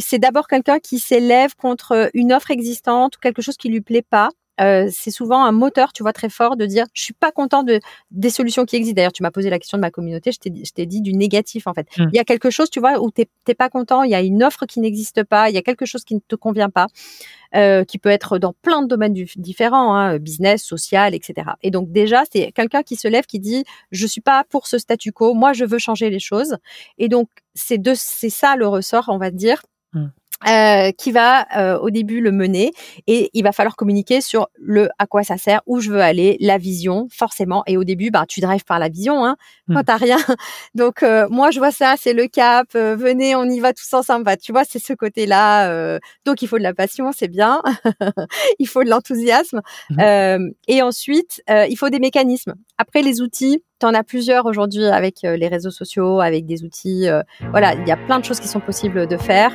c'est d'abord quelqu'un qui s'élève contre une offre existante ou quelque chose qui lui plaît pas. Euh, c'est souvent un moteur, tu vois, très fort de dire je suis pas content de des solutions qui existent. D'ailleurs, tu m'as posé la question de ma communauté, je t'ai dit du négatif en fait. Mmh. Il y a quelque chose, tu vois, où t'es pas content, il y a une offre qui n'existe pas, il y a quelque chose qui ne te convient pas, euh, qui peut être dans plein de domaines différents, hein, business, social, etc. Et donc déjà, c'est quelqu'un qui se lève, qui dit je suis pas pour ce statu quo, moi je veux changer les choses. Et donc c'est de c'est ça le ressort, on va dire. Mmh. Euh, qui va euh, au début le mener et il va falloir communiquer sur le à quoi ça sert, où je veux aller, la vision forcément. Et au début, bah tu drives par la vision, hein, mmh. quand t'as rien. Donc euh, moi je vois ça, c'est le cap. venez, on y va tous ensemble. Bah, tu vois, c'est ce côté-là. donc il faut de la passion, c'est bien. il faut de l'enthousiasme. Mmh. et ensuite, il faut des mécanismes. Après les outils, tu en as plusieurs aujourd'hui avec les réseaux sociaux, avec des outils. voilà, il y a plein de choses qui sont possibles de faire.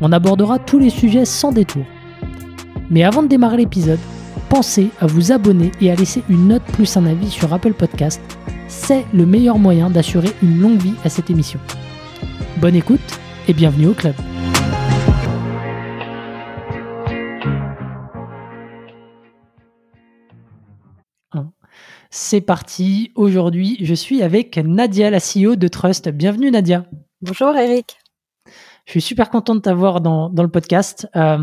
On abordera tous les sujets sans détour. Mais avant de démarrer l'épisode, pensez à vous abonner et à laisser une note plus un avis sur Apple Podcast. C'est le meilleur moyen d'assurer une longue vie à cette émission. Bonne écoute et bienvenue au club. C'est parti. Aujourd'hui, je suis avec Nadia, la CEO de Trust. Bienvenue Nadia. Bonjour Eric. Je suis super content de t'avoir dans, dans le podcast, euh,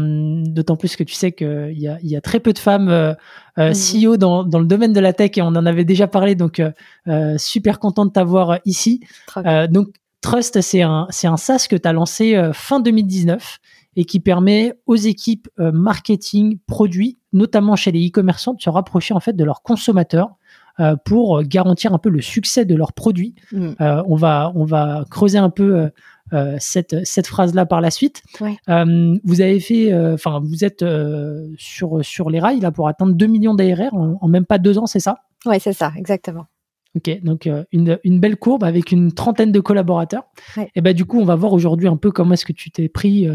d'autant plus que tu sais qu'il y a, y a très peu de femmes euh, euh CEO dans, dans le domaine de la tech et on en avait déjà parlé, donc euh, euh super content de t'avoir ici. donc Trust, c'est un, c'est un SaaS que tu as lancé fin 2019 et qui permet aux équipes marketing, produits, notamment chez les e-commerçants, de se rapprocher en fait de leurs consommateurs pour garantir un peu le succès de leurs produits. Mm. on va on va creuser un peu euh, cette, cette phrase-là par la suite. Euh, vous avez fait, euh, enfin, vous êtes sur, sur les rails là pour atteindre 2 millions d'ARR en, même pas deux ans, c'est ça? Oui, c'est ça, exactement. Ok, donc une, une, belle courbe avec une trentaine de collaborateurs. Et ben du coup, on va voir aujourd'hui un peu comment est-ce que tu t'es pris,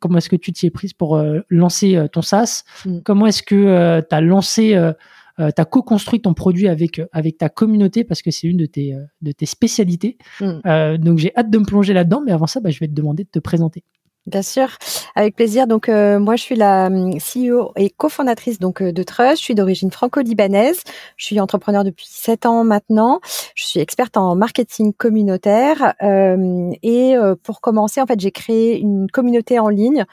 comment est-ce que tu t'y es prise pour lancer ton SaaS, mm. comment est-ce que tu as lancé euh, tu as co-construit ton produit avec, euh, avec ta communauté parce que c'est une de tes, euh, de tes spécialités. Mm. donc j'ai hâte de me plonger là-dedans, mais avant ça, bah, je vais te demander de te présenter. Bien sûr, avec plaisir. Donc moi je suis la hum, CEO et cofondatrice donc de Trust. Je suis d'origine franco-libanaise. Je suis entrepreneur depuis sept ans maintenant. Je suis experte en marketing communautaire et pour commencer en fait j'ai créé une communauté en ligne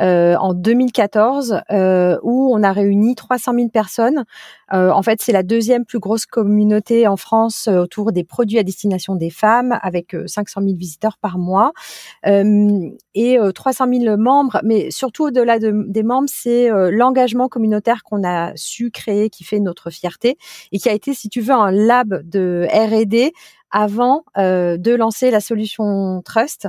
euh, en 2014 euh, où on a réuni 300 000 personnes. Euh, en fait, c'est la deuxième plus grosse communauté en France autour des produits à destination des femmes, avec 500 000 visiteurs par mois et 300 000 membres. Mais surtout au-delà de, des membres, c'est l'engagement communautaire qu'on a su créer qui fait notre fierté et qui a été, si tu veux, un lab de R&D avant euh, de lancer la solution Trust.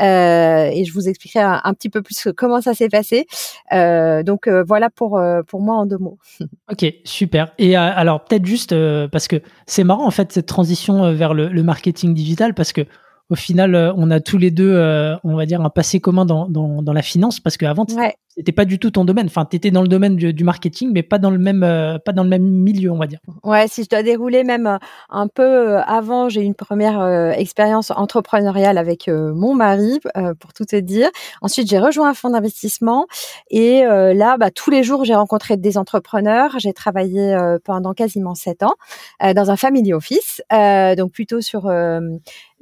Euh, et je vous expliquerai un, petit peu plus comment ça s'est passé. Euh, donc voilà pour pour moi en deux mots. Ok, super. Et alors peut-être juste parce que c'est marrant en fait cette transition vers le marketing digital parce que au final, euh, on a tous les deux, euh, on va dire, un passé commun dans, dans, dans la finance, parce qu'avant, ouais. C'était pas du tout ton domaine. Enfin, tu étais dans le domaine du, marketing, mais pas dans le même, euh, pas dans le même milieu, on va dire. Ouais, si je dois dérouler même un peu avant, j'ai eu une première expérience entrepreneuriale avec mon mari, pour tout te dire. Ensuite, j'ai rejoint un fonds d'investissement et là, bah, tous les jours, j'ai rencontré des entrepreneurs. J'ai travaillé pendant quasiment sept ans dans un family office, donc plutôt sur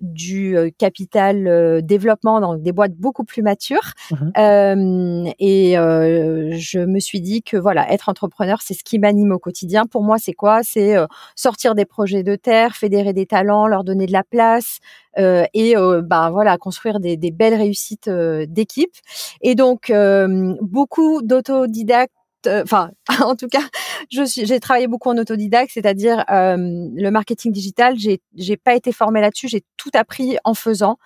du euh, capital euh, développement dans des boîtes beaucoup plus matures. Mmh euh, et je me suis dit que voilà, être entrepreneur, c'est ce qui m'anime au quotidien. Pour moi, c'est quoi? C'est sortir des projets de terre, fédérer des talents, leur donner de la place et bah voilà, construire des, des belles réussites d'équipe. Et donc beaucoup d'autodidactes enfin, en tout cas, j'ai travaillé beaucoup en autodidacte, c'est-à-dire euh, le marketing digital. J'ai, j'ai pas été formée là-dessus. J'ai tout appris en faisant.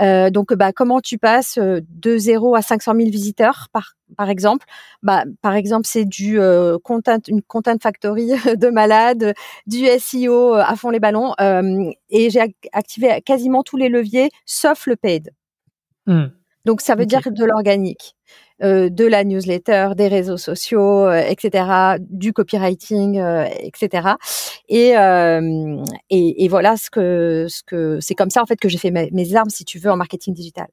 Euh, donc, bah, comment tu passes euh, de 0 à 500 000 visiteurs, par, par exemple? Bah, Par exemple, c'est du euh, une content factory de malade, du SEO à fond les ballons. et j'ai activé quasiment tous les leviers, sauf le paid. Mmh. Donc, ça veut dire de l'organique. Euh, de la newsletter, des réseaux sociaux, euh, etc., du copywriting, euh, etc. Et, et, et, voilà ce que ce que c'est comme ça en fait que j'ai fait mes, armes, si tu veux, en marketing digital.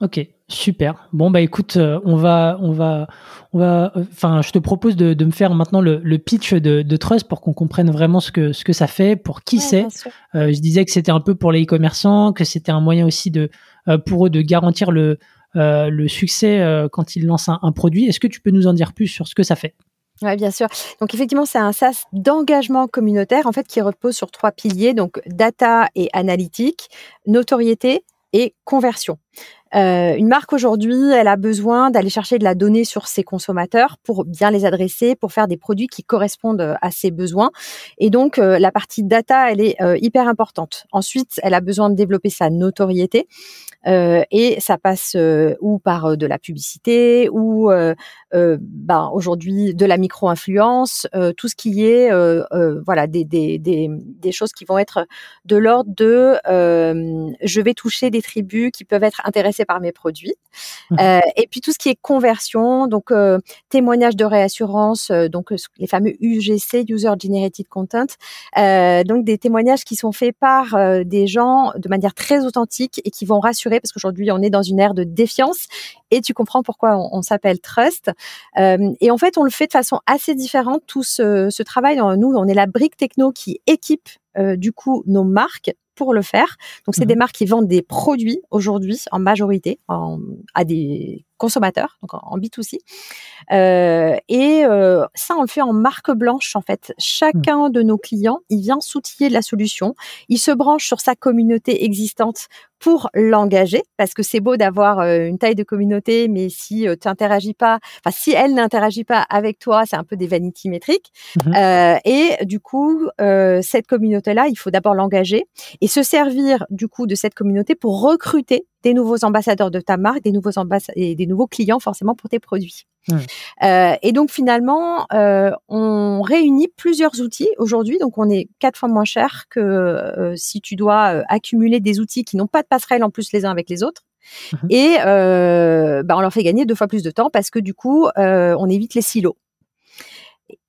Ok, super. Bon bah écoute, on va, on va, on va. Enfin, je te propose de, de me faire maintenant le, le pitch de, de, Trust pour qu'on comprenne vraiment ce que ce que ça fait, pour qui c'est. je disais que c'était un peu pour les e-commerçants, que c'était un moyen aussi de pour eux de garantir le euh, succès euh, quand ils lancent un, produit. Est-ce que tu peux nous en dire plus sur ce que ça fait? Oui, bien sûr. Donc effectivement, c'est un SaaS d'engagement communautaire en fait qui repose sur trois piliers donc data et analytique, notoriété et conversion. Euh, une marque aujourd'hui, elle a besoin d'aller chercher de la donnée sur ses consommateurs pour bien les adresser, pour faire des produits qui correspondent à ses besoins. Et donc, la partie data, elle est hyper importante. Ensuite, elle a besoin de développer sa notoriété. Euh, et ça passe euh, ou par euh, de la publicité ou ben, aujourd'hui de la micro-influence, tout ce qui est voilà des, des, des, des, choses qui vont être de l'ordre de je vais toucher des tribus qui peuvent être intéressées par mes produits. Mmh. et puis tout ce qui est conversion, donc témoignage de réassurance, donc les fameux UGC, User Generated Content, donc des témoignages qui sont faits par des gens de manière très authentique et qui vont rassurer parce qu'aujourd'hui on est dans une ère de défiance et tu comprends pourquoi on, s'appelle Trust. Euh, et en fait, on le fait de façon assez différente. Tout ce, travail, nous, on est la brique techno qui équipe euh, du coup nos marques pour le faire. Donc, c'est des mhm. marques qui vendent des produits aujourd'hui en majorité à des consommateurs, donc en, B2C. Euh, et euh, ça, on le fait en marque blanche, en fait. Chacun de nos clients, il vient s'outiller de la solution. Il se branche sur sa communauté existante pour l'engager, parce que c'est beau d'avoir euh, une taille de communauté, mais si tu n'interagis pas, enfin si elle n'interagit pas avec toi, c'est un peu des vanity métriques. Mhm. et du coup, cette communauté-là, il faut d'abord l'engager et se servir du coup de cette communauté pour recruter des nouveaux ambassadeurs de ta marque, des nouveaux et des nouveaux clients forcément pour tes produits. Euh, et donc finalement, euh, on réunit plusieurs outils aujourd'hui. Donc on est quatre fois moins cher que euh, si tu dois accumuler des outils qui n'ont pas de passerelle en plus les uns avec les autres. Mmh et bah, on leur fait gagner deux fois plus de temps parce que du coup, on évite les silos.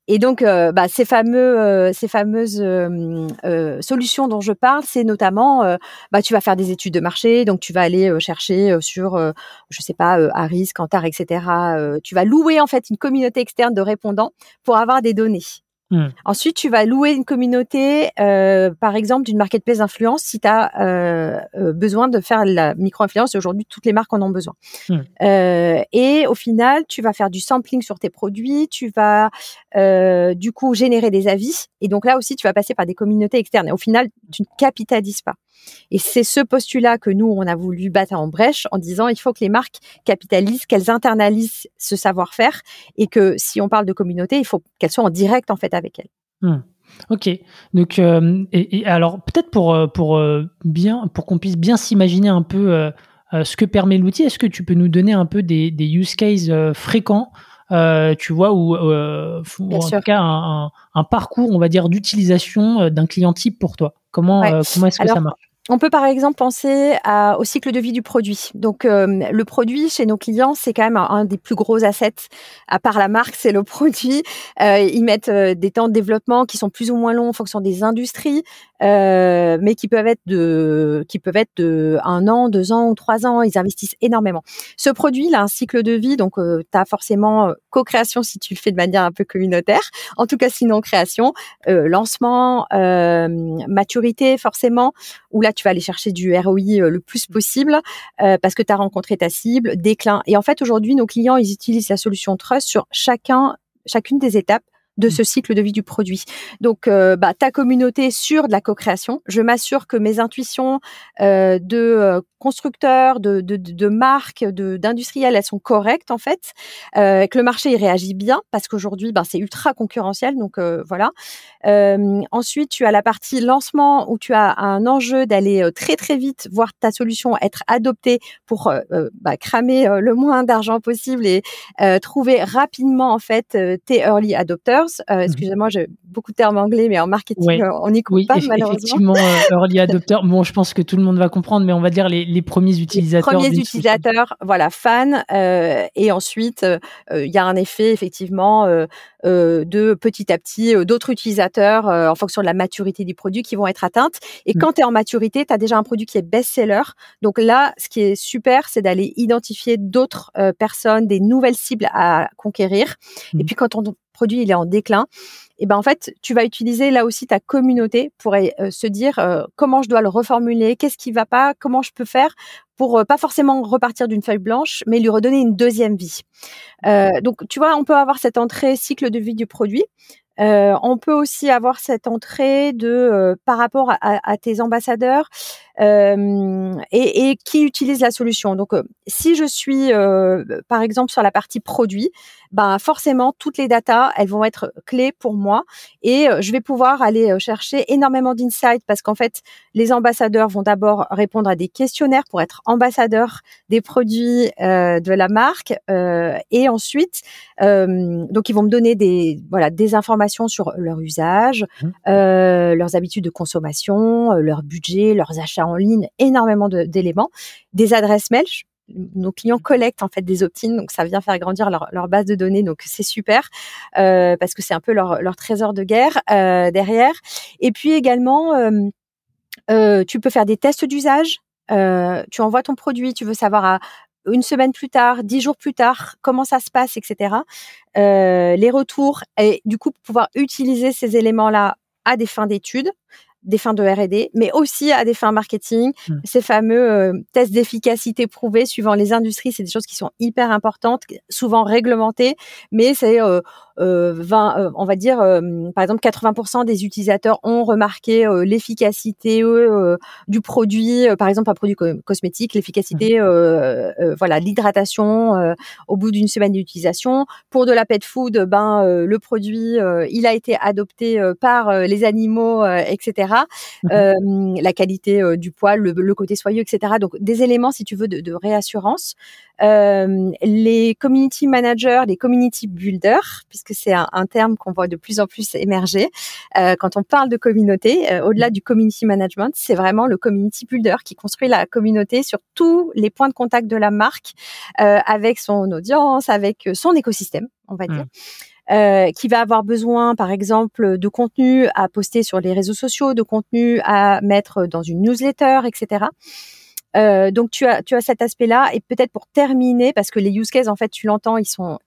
Et donc, euh, bah, ces euh, fameuses euh, solutions dont je parle, c'est notamment, bah, tu vas faire des études de marché, donc tu vas aller chercher sur, je sais pas, Harris, Kantar, etc. tu vas louer en fait une communauté externe de répondants pour avoir des données. Mmh. Ensuite, tu vas louer une communauté, euh, par exemple, d'une marketplace d'influence si tu as euh, euh, besoin de faire la micro-influence. Aujourd'hui, toutes les marques en ont besoin. Mmh. et au final, tu vas faire du sampling sur tes produits, tu vas du coup générer des avis. Et donc là aussi, tu vas passer par des communautés externes. Et au final, tu ne capitalises pas. Et c'est ce postulat que nous, on a voulu battre en brèche en disant il faut que les marques capitalisent, qu'elles internalisent ce savoir-faire et que si on parle de communauté, il faut qu'elles soient en direct en fait avec elles. Hmm. Ok. Donc, euh, et, alors peut-être pour euh, pour euh, bien pour qu'on puisse bien s'imaginer un peu ce que permet l'outil, est-ce que tu peux nous donner un peu des, des use cases fréquents tu vois, ou, en tout cas un, un, parcours, on va dire, d'utilisation d'un client type pour toi? Comment, comment est-ce que ça marche? On peut par exemple penser à, au cycle de vie du produit. Donc euh, le produit chez nos clients, c'est quand même un, des plus gros assets. À part la marque, c'est le produit. Euh, ils mettent euh, des temps de développement qui sont plus ou moins longs en fonction des industries, mais qui peuvent être de qui peuvent être de un an, deux ans ou trois ans. Ils investissent énormément. Ce produit, il a un cycle de vie, donc tu as forcément co-création si tu le fais de manière un peu communautaire. En tout cas, sinon création, lancement, maturité forcément. Où là tu vas aller chercher du ROI euh, le plus possible euh, parce que tu as rencontré ta cible, déclin. Et en fait, aujourd'hui, nos clients, ils utilisent la solution Trust sur chacun, chacune des étapes de ce cycle de vie du produit. Donc, euh, bah, ta communauté sur de la co-création. Je m'assure que mes intuitions euh, de euh, constructeurs, de, de, de marques, de d'industriels, elles sont correctes en fait, euh, que le marché il réagit bien parce qu'aujourd'hui, ben, c'est ultra concurrentiel. Donc voilà. ensuite, tu as la partie lancement où tu as un enjeu d'aller très très vite voir ta solution être adoptée pour bah, cramer le moins d'argent possible et trouver rapidement en fait tes early adopters euh, mmh excusez-moi, j'ai beaucoup de termes anglais, mais en marketing, euh, on n'y coupe pas, malheureusement. Effectivement, euh, early adopter. Bon, je pense que tout le monde va comprendre, mais on va dire les, les premiers utilisateurs. Les premiers utilisateurs, voilà, fans. et ensuite, il y a un effet, effectivement, de petit à petit d'autres utilisateurs en fonction de la maturité du produit qui vont être atteintes. Et mmh. quand tu es en maturité, tu as déjà un produit qui est best-seller. Donc là, ce qui est super, c'est d'aller identifier d'autres personnes, des nouvelles cibles à conquérir. Et mmh. puis quand on produit il est en déclin, et ben en fait, tu vas utiliser là aussi ta communauté pour euh, se dire euh, comment je dois le reformuler, qu'est-ce qui va pas, comment je peux faire pour euh, pas forcément repartir d'une feuille blanche, mais lui redonner une deuxième vie. donc tu vois, on peut avoir cette entrée cycle de vie du produit. on peut aussi avoir cette entrée de par rapport à, à tes ambassadeurs et, et, qui utilise la solution. Donc, si je suis par exemple sur la partie produit, ben forcément toutes les datas elles vont être clés pour moi et je vais pouvoir aller chercher énormément d'insights parce qu'en fait les ambassadeurs vont d'abord répondre à des questionnaires pour être ambassadeurs des produits euh, de la marque euh, et ensuite euh, donc ils vont me donner des voilà des informations sur leur usage, mmh. leurs habitudes de consommation, leur budget, leurs achats en ligne, énormément d'éléments, des adresses mail nos clients collectent en fait des opt-ins, donc ça vient faire grandir leur, base de données, donc c'est super euh, parce que c'est un peu leur, trésor de guerre euh, derrière. Et puis également, euh, tu peux faire des tests d'usage. tu envoies ton produit, tu veux savoir à une semaine plus tard, dix jours plus tard, comment ça se passe, etc. les retours et du coup pouvoir utiliser ces éléments-là à des fins d'études des fins de R&D, mais aussi à des fins marketing. Mmh. Ces fameux euh, tests d'efficacité prouvés suivant les industries, c'est des choses qui sont hyper importantes, souvent réglementées, mais c'est euh, 20, euh, euh, on va dire, euh, par exemple, 80% des utilisateurs ont remarqué l'efficacité du produit, par exemple un produit cosmétique, l'efficacité, mmh. voilà, l'hydratation au bout d'une semaine d'utilisation. Pour de la pet food, ben le produit, il a été adopté par les animaux, etc. Mmh. la qualité du poil, le, côté soyeux, etc. Donc des éléments, si tu veux, de, de réassurance. Les community managers, les community builders, puisque que c'est un, terme qu'on voit de plus en plus émerger. Euh, quand on parle de communauté, euh, au-delà du community management, c'est vraiment le community builder qui construit la communauté sur tous les points de contact de la marque, euh, avec son audience, avec son écosystème, on va dire. Mmh. qui va avoir besoin, par exemple, de contenu à poster sur les réseaux sociaux, de contenu à mettre dans une newsletter, etc. donc tu as tu as cet aspect-là et peut-être pour terminer parce que les use cases en fait tu l'entends ils sont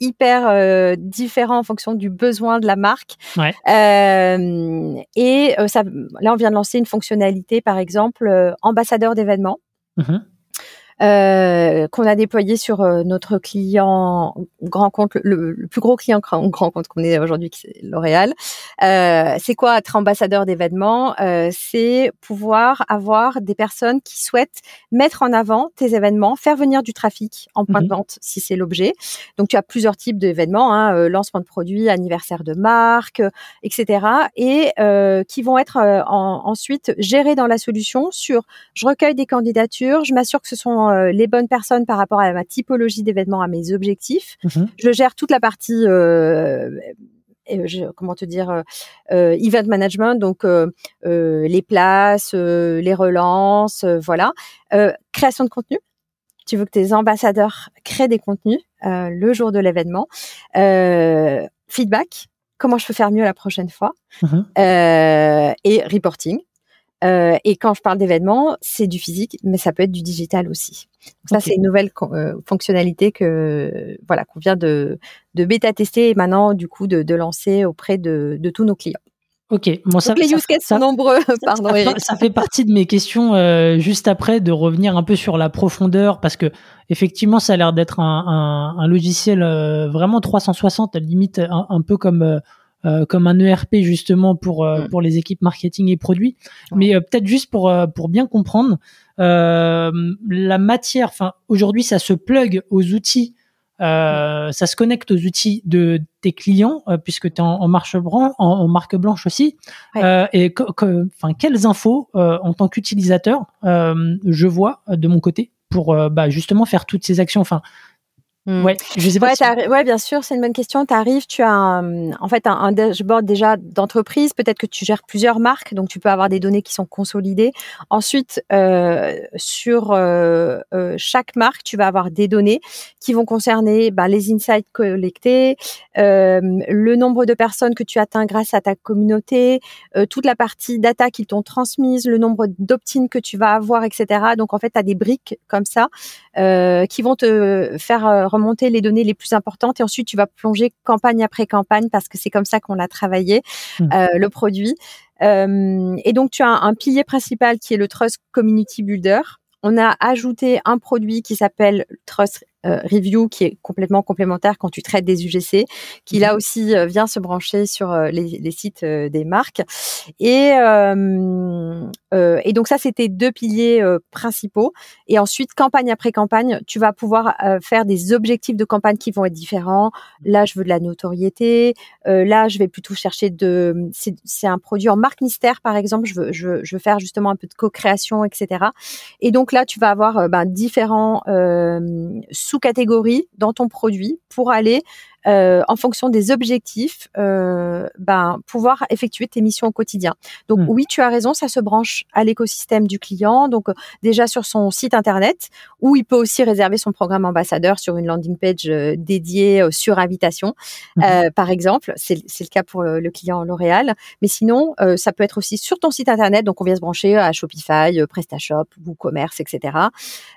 hyper euh, différent en fonction du besoin de la marque. Ouais. Euh, et euh, ça, là, on vient de lancer une fonctionnalité, par exemple, euh, ambassadeur d'événements. Mmh euh, qu'on a déployé sur euh, notre client grand compte, le, plus gros client grand, compte qu'on est aujourd'hui, qui c'est L'Oréal. Euh, c'est quoi être ambassadeur d'événements? Euh, C'est pouvoir avoir des personnes qui souhaitent mettre en avant tes événements, faire venir du trafic en point de mhm. vente si c'est l'objet. Donc tu as plusieurs types d'événements, hein, lancement de produits, anniversaire de marque, etc. Et qui vont être ensuite gérés dans la solution sur je recueille des candidatures, je m'assure que ce sont euh, les bonnes personnes par rapport à ma typologie d'événements, à mes objectifs. Mhm. Je gère toute la partie euh, comment te dire euh, event management donc les places les relances voilà création de contenu tu veux que tes ambassadeurs créent des contenus le jour de l'événement feedback comment je peux faire mieux la prochaine fois mhm. et reporting euh, et quand je parle d'événements, c'est du physique, mais ça peut être du digital aussi. ça, c'est une nouvelle euh, fonctionnalité que voilà qu'on vient de, de bêta tester et maintenant du coup de, de lancer auprès de, de tous nos clients. Ok, bon, ça, les use cases sont nombreux. Pardon, ça, fait partie de mes questions euh, juste après de revenir un peu sur la profondeur parce que effectivement, ça a l'air d'être un, un, un, logiciel euh, vraiment 360, limite un, un peu comme euh, euh comme un ERP justement pour mm. pour les équipes marketing et produits. Mais peut-être juste pour pour bien comprendre la matière. Enfin, aujourd'hui, ça se plug aux outils euh, ça se connecte aux outils de tes clients euh, puisque tu es en, marche blanche, en, marque blanche aussi. Euh, et enfin, quelles infos en tant qu'utilisateur je vois de mon côté pour bah, justement faire toutes ces actions? Enfin, Mmh. Ouais, je sais pas. Ouais, bien sûr, c'est une bonne question. Tu arrives, tu as un, en fait un, dashboard déjà d'entreprise. Peut-être que tu gères plusieurs marques, donc tu peux avoir des données qui sont consolidées. Ensuite, euh, sur euh, euh, chaque marque, tu vas avoir des données qui vont concerner bah, les insights collectés, euh, le nombre de personnes que tu atteins grâce à ta communauté, euh, toute la partie data qu'ils t'ont transmise, le nombre d'opt-in que tu vas avoir, etc. Donc en fait, tu as des briques comme ça euh, qui vont te faire remonter les données les plus importantes et ensuite tu vas plonger campagne après campagne parce que c'est comme ça qu'on a travaillé mmh. euh, le produit. Euh, et donc tu as un, pilier principal qui est le Trust Community Builder. On a ajouté un produit qui s'appelle Trust euh, review qui est complètement complémentaire quand tu traites des UGC, qui là mhm. aussi euh, vient se brancher sur euh, les, sites des marques. Et, et donc ça, c'était deux piliers principaux. Et ensuite, campagne après campagne, tu vas pouvoir faire des objectifs de campagne qui vont être différents. Là, je veux de la notoriété. là, je vais plutôt chercher de... C'est un produit en marque mystère, par exemple. Je veux, je veux, je veux faire justement un peu de co-création, etc. Et donc là, tu vas avoir ben, différents sous-catégories dans ton produit pour aller euh, en fonction des objectifs, euh, ben, pouvoir effectuer tes missions au quotidien. Donc hmm. oui, tu as raison, ça se branche à l'écosystème du client, donc euh, déjà sur son site internet, où il peut aussi réserver son programme ambassadeur sur une landing page dédiée sur invitation, hmm. par exemple. C'est le cas pour le client L'Oréal. Mais sinon, ça peut être aussi sur ton site internet, donc on vient se brancher à Shopify, PrestaShop, WooCommerce, etc.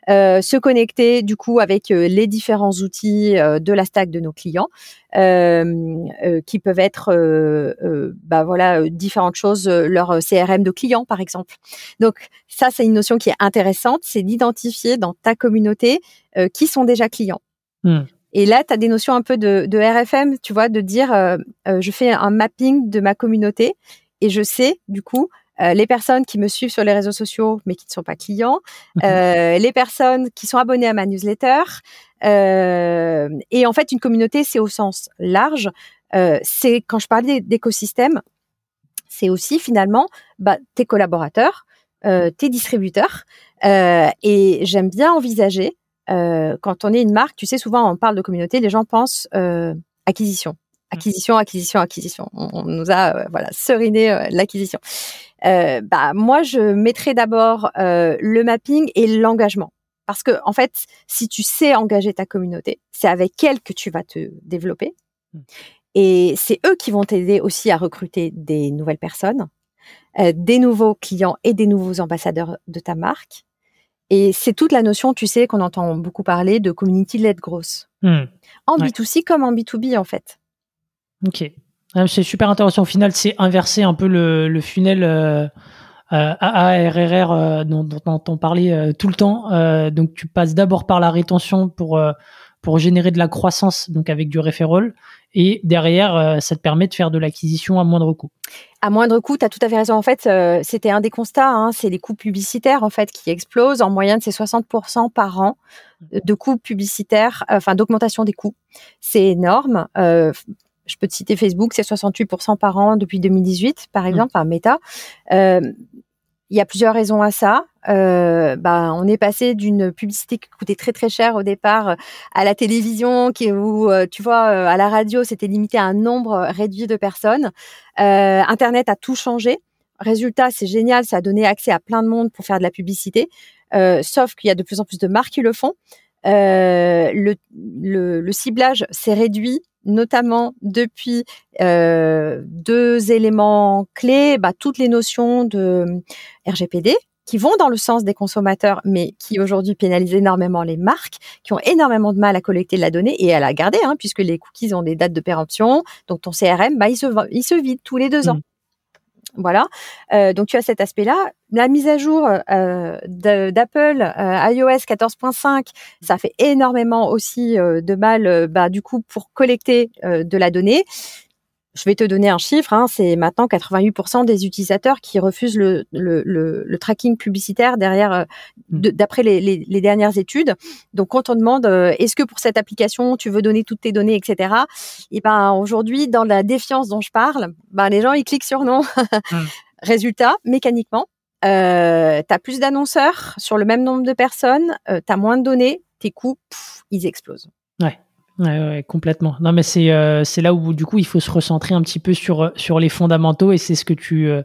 se connecter du coup avec les différents outils de la stack de nos clients euh, euh, qui peuvent être, euh, bah voilà, différentes choses, leur CRM de clients par exemple. Donc ça, c'est une notion qui est intéressante, c'est d'identifier dans ta communauté qui sont déjà clients. Hmm. Et là, tu as des notions un peu de, de, RFM, tu vois, de dire, je fais un mapping de ma communauté et je sais, du coup, les personnes qui me suivent sur les réseaux sociaux mais qui ne sont pas clients, mhm. les personnes qui sont abonnées à ma newsletter, euh, et en fait, une communauté, c'est au sens large. Euh, c'est quand je parlais d'écosystème, c'est aussi finalement bah, tes collaborateurs, euh, tes distributeurs. Euh, et j'aime bien envisager, euh, quand on est une marque, tu sais, souvent on parle de communauté, les gens pensent acquisition. Acquisition, acquisition, acquisition. On, nous a voilà seriné l'acquisition. bah moi, je mettrais d'abord le mapping et l'engagement. Parce que, en fait, si tu sais engager ta communauté, c'est avec elle que tu vas te développer. Hmm. Et c'est eux qui vont t'aider aussi à recruter des nouvelles personnes, euh, des nouveaux clients et des nouveaux ambassadeurs de ta marque. Et c'est toute la notion, tu sais, qu'on entend beaucoup parler de community-led growth. Hmm. En B2C comme en B2B, en fait. Ok. Ah, c'est super intéressant. Au final, c'est inverser un peu le, le funnel. Euh, euh, AARRR euh, dont, on parlait euh, tout le temps. donc tu passes d'abord par la rétention pour pour générer de la croissance, donc avec du referral. Et derrière, ça te permet de faire de l'acquisition à moindre coût. À moindre coût, tu as tout à fait raison. En fait, c'était un des constats, hein, c'est les coûts publicitaires en fait qui explosent. En moyenne, c'est 60% par an de coûts publicitaires, enfin d'augmentation des coûts. C'est énorme. Je peux te citer Facebook, c'est 68% par an depuis 2018, par mmh. exemple, par Meta. Euh, il y a plusieurs raisons à ça. Euh, bah, on est passé d'une publicité qui coûtait très très cher au départ euh, à la télévision, qui où tu vois à la radio c'était limité à un nombre réduit de personnes. Internet a tout changé. Résultat, c'est génial, ça a donné accès à plein de monde pour faire de la publicité. sauf qu'il y a de plus en plus de marques qui le font. le, le, le ciblage s'est réduit notamment depuis euh, deux éléments clés, bah, toutes les notions de RGPD qui vont dans le sens des consommateurs, mais qui aujourd'hui pénalisent énormément les marques, qui ont énormément de mal à collecter de la donnée et à la garder, hein, puisque les cookies ont des dates de péremption. Donc ton CRM, bah, il se, il se vide tous les deux ans. Voilà. donc tu as cet aspect-là. La mise à jour d'Apple iOS 14.5, ça fait énormément aussi de mal, bah, du coup, pour collecter de la donnée. Je vais te donner un chiffre, hein, c'est maintenant 88% des utilisateurs qui refusent le, le, le, tracking publicitaire derrière, euh, mmh. d'après les, les, les, dernières études. Donc, quand on demande euh, est-ce que pour cette application tu veux donner toutes tes données, etc. Et ben aujourd'hui, dans la défiance dont je parle, ben les gens ils cliquent sur non. Mmh. Résultat, mécaniquement, euh, tu as plus d'annonceurs sur le même nombre de personnes, euh, tu as moins de données, tes coûts, ils explosent. Ouais. Ouais, complètement. Non, mais c'est euh, c'est là où du coup il faut se recentrer un petit peu sur sur les fondamentaux et c'est ce que tu euh,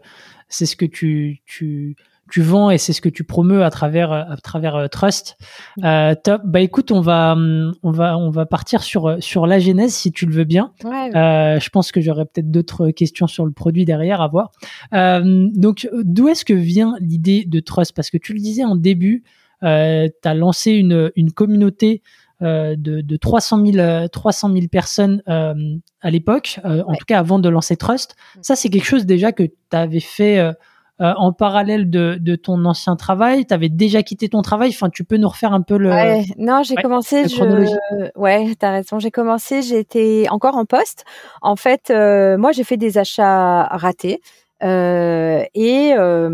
c'est ce que tu tu tu vends et c'est ce que tu promeus à travers à travers euh, Trust. Top. Bah écoute, on va on va on va partir sur sur la genèse si tu le veux bien. Ouais. Je pense que j'aurais peut-être d'autres questions sur le produit derrière à voir. Donc d'où est-ce que vient l'idée de Trust? Parce que tu le disais en début, tu as lancé une une communauté de, de 300 000 300 000 personnes euh, à l'époque, euh, en tout cas avant de lancer Trust. Mm. Ça, c'est quelque chose déjà que tu avais fait en parallèle de, de, ton ancien travail. Tu avais déjà quitté ton travail. Enfin, tu peux nous refaire un peu le. Ouais, non, j'ai commencé. Je... Ouais, t'as raison. J'ai commencé. J'étais encore en poste. En fait, moi, j'ai fait des achats ratés. Euh, et euh,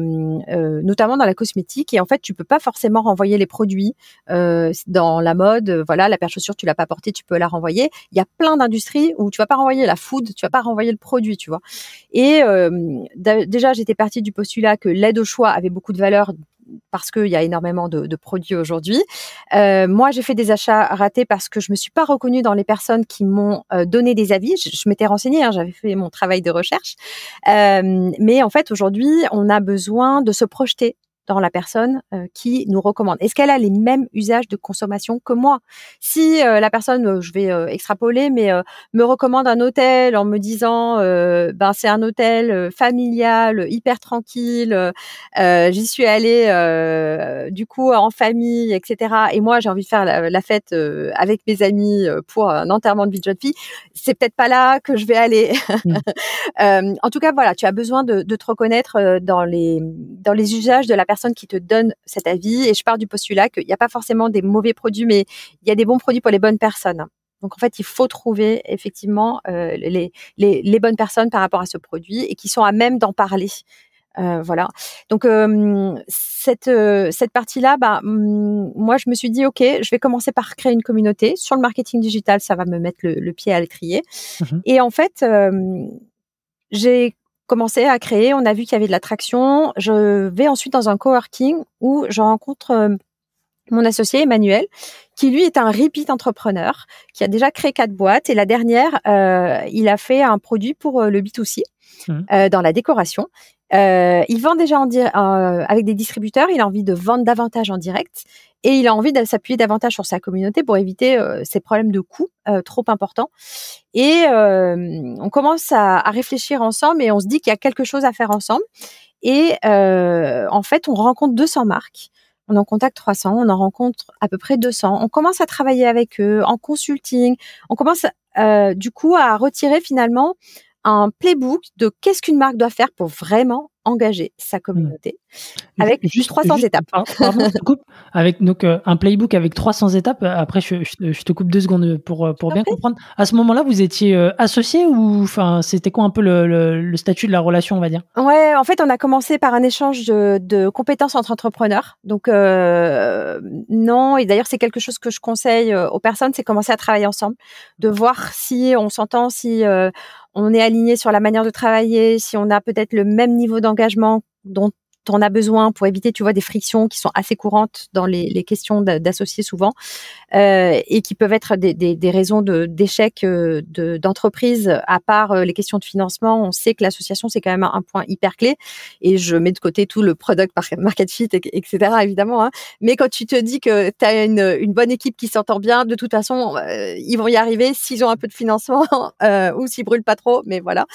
euh, notamment dans la cosmétique. Et en fait, tu peux pas forcément renvoyer les produits dans la mode. Voilà, la paire de chaussures, tu l'as pas portée, tu peux la renvoyer. Il y a plein d'industries où tu vas pas renvoyer la food, tu vas pas renvoyer le produit, tu vois. Et déjà, j'étais partie du postulat que l'aide au choix avait beaucoup de valeur parce qu'il y a énormément de, produits aujourd'hui. Euh, moi, j'ai fait des achats ratés parce que je me suis pas reconnue dans les personnes qui m'ont euh, donné des avis. Je, je m'étais renseignée, hein, j'avais fait mon travail de recherche. Euh, mais en fait, aujourd'hui, on a besoin de se projeter dans la personne euh, qui nous recommande. Est-ce qu'elle a les mêmes usages de consommation que moi? Si euh, la personne, euh, je vais extrapoler, mais me recommande un hôtel en me disant, ben c'est un hôtel familial, hyper tranquille, j'y suis allée du coup en famille, etc. Et moi j'ai envie de faire la, fête avec mes amis pour un enterrement de vie de jeune fille. C'est peut-être pas là que je vais aller. Mmh. en tout cas, voilà, tu as besoin de, de te reconnaître dans les dans les usages de la personne qui te donne cet avis. Et je pars du postulat qu'il n'y a pas forcément des mauvais produits, mais il y a des bons produits pour les bonnes personnes. Donc en fait, il faut trouver effectivement euh, les, les, les, bonnes personnes par rapport à ce produit et qui sont à même d'en parler. Euh, voilà. Donc euh, cette cette partie-là, bah mm, moi je me suis dit ok, je vais commencer par créer une communauté sur le marketing digital, ça va me mettre le, pied à l'étrier. Mmh et en fait, j'ai commencé à créer. On a vu qu'il y avait de l'attraction. Je vais ensuite dans un coworking où je rencontre euh, mon associé Emmanuel, qui lui est un repeat entrepreneur, qui a déjà créé quatre boîtes. Et la dernière, euh, il a fait un produit pour euh, le B2C mmh. dans la décoration. Il vend déjà en avec des distributeurs. Il a envie de vendre davantage en direct et il a envie de s'appuyer davantage sur sa communauté pour éviter ces problèmes de coûts trop importants. Et on commence à, à, réfléchir ensemble et on se dit qu'il y a quelque chose à faire ensemble. Et en fait, on rencontre 200 marques on en contacte 300, on en rencontre à peu près 200. On commence à travailler avec eux en consulting. On commence euh, du coup à retirer finalement un playbook de qu'est-ce qu'une marque doit faire pour vraiment engager sa communauté mmh. avec juste 300 étapes. Pardon, je te coupe. Avec donc euh, un playbook avec 300 étapes. Après, je, je, te coupe deux secondes pour euh, pour bien comprendre. À ce moment-là, vous étiez euh, associé ou enfin c'était quoi un peu le, le, statut de la relation, on va dire? Ouais, en fait, on a commencé par un échange de, de compétences entre entrepreneurs. Donc non, et d'ailleurs c'est quelque chose que je conseille aux personnes, c'est commencer à travailler ensemble, de voir si on s'entend, si on est aligné sur la manière de travailler, si on a peut-être le même niveau d'engagement dont on a besoin pour éviter, tu vois, des frictions qui sont assez courantes dans les, questions d'associés souvent euh, et qui peuvent être des, raisons d'échec de, euh, d'entreprise. à part euh, les questions de financement, on sait que l'association c'est quand même un, point hyper clé. Et je mets de côté tout le product market fit, etc. Évidemment. Hein. Mais quand tu te dis que tu as une, bonne équipe qui s'entend bien, de toute façon, ils vont y arriver s'ils ont un peu de financement ou s'ils brûlent pas trop. Mais voilà.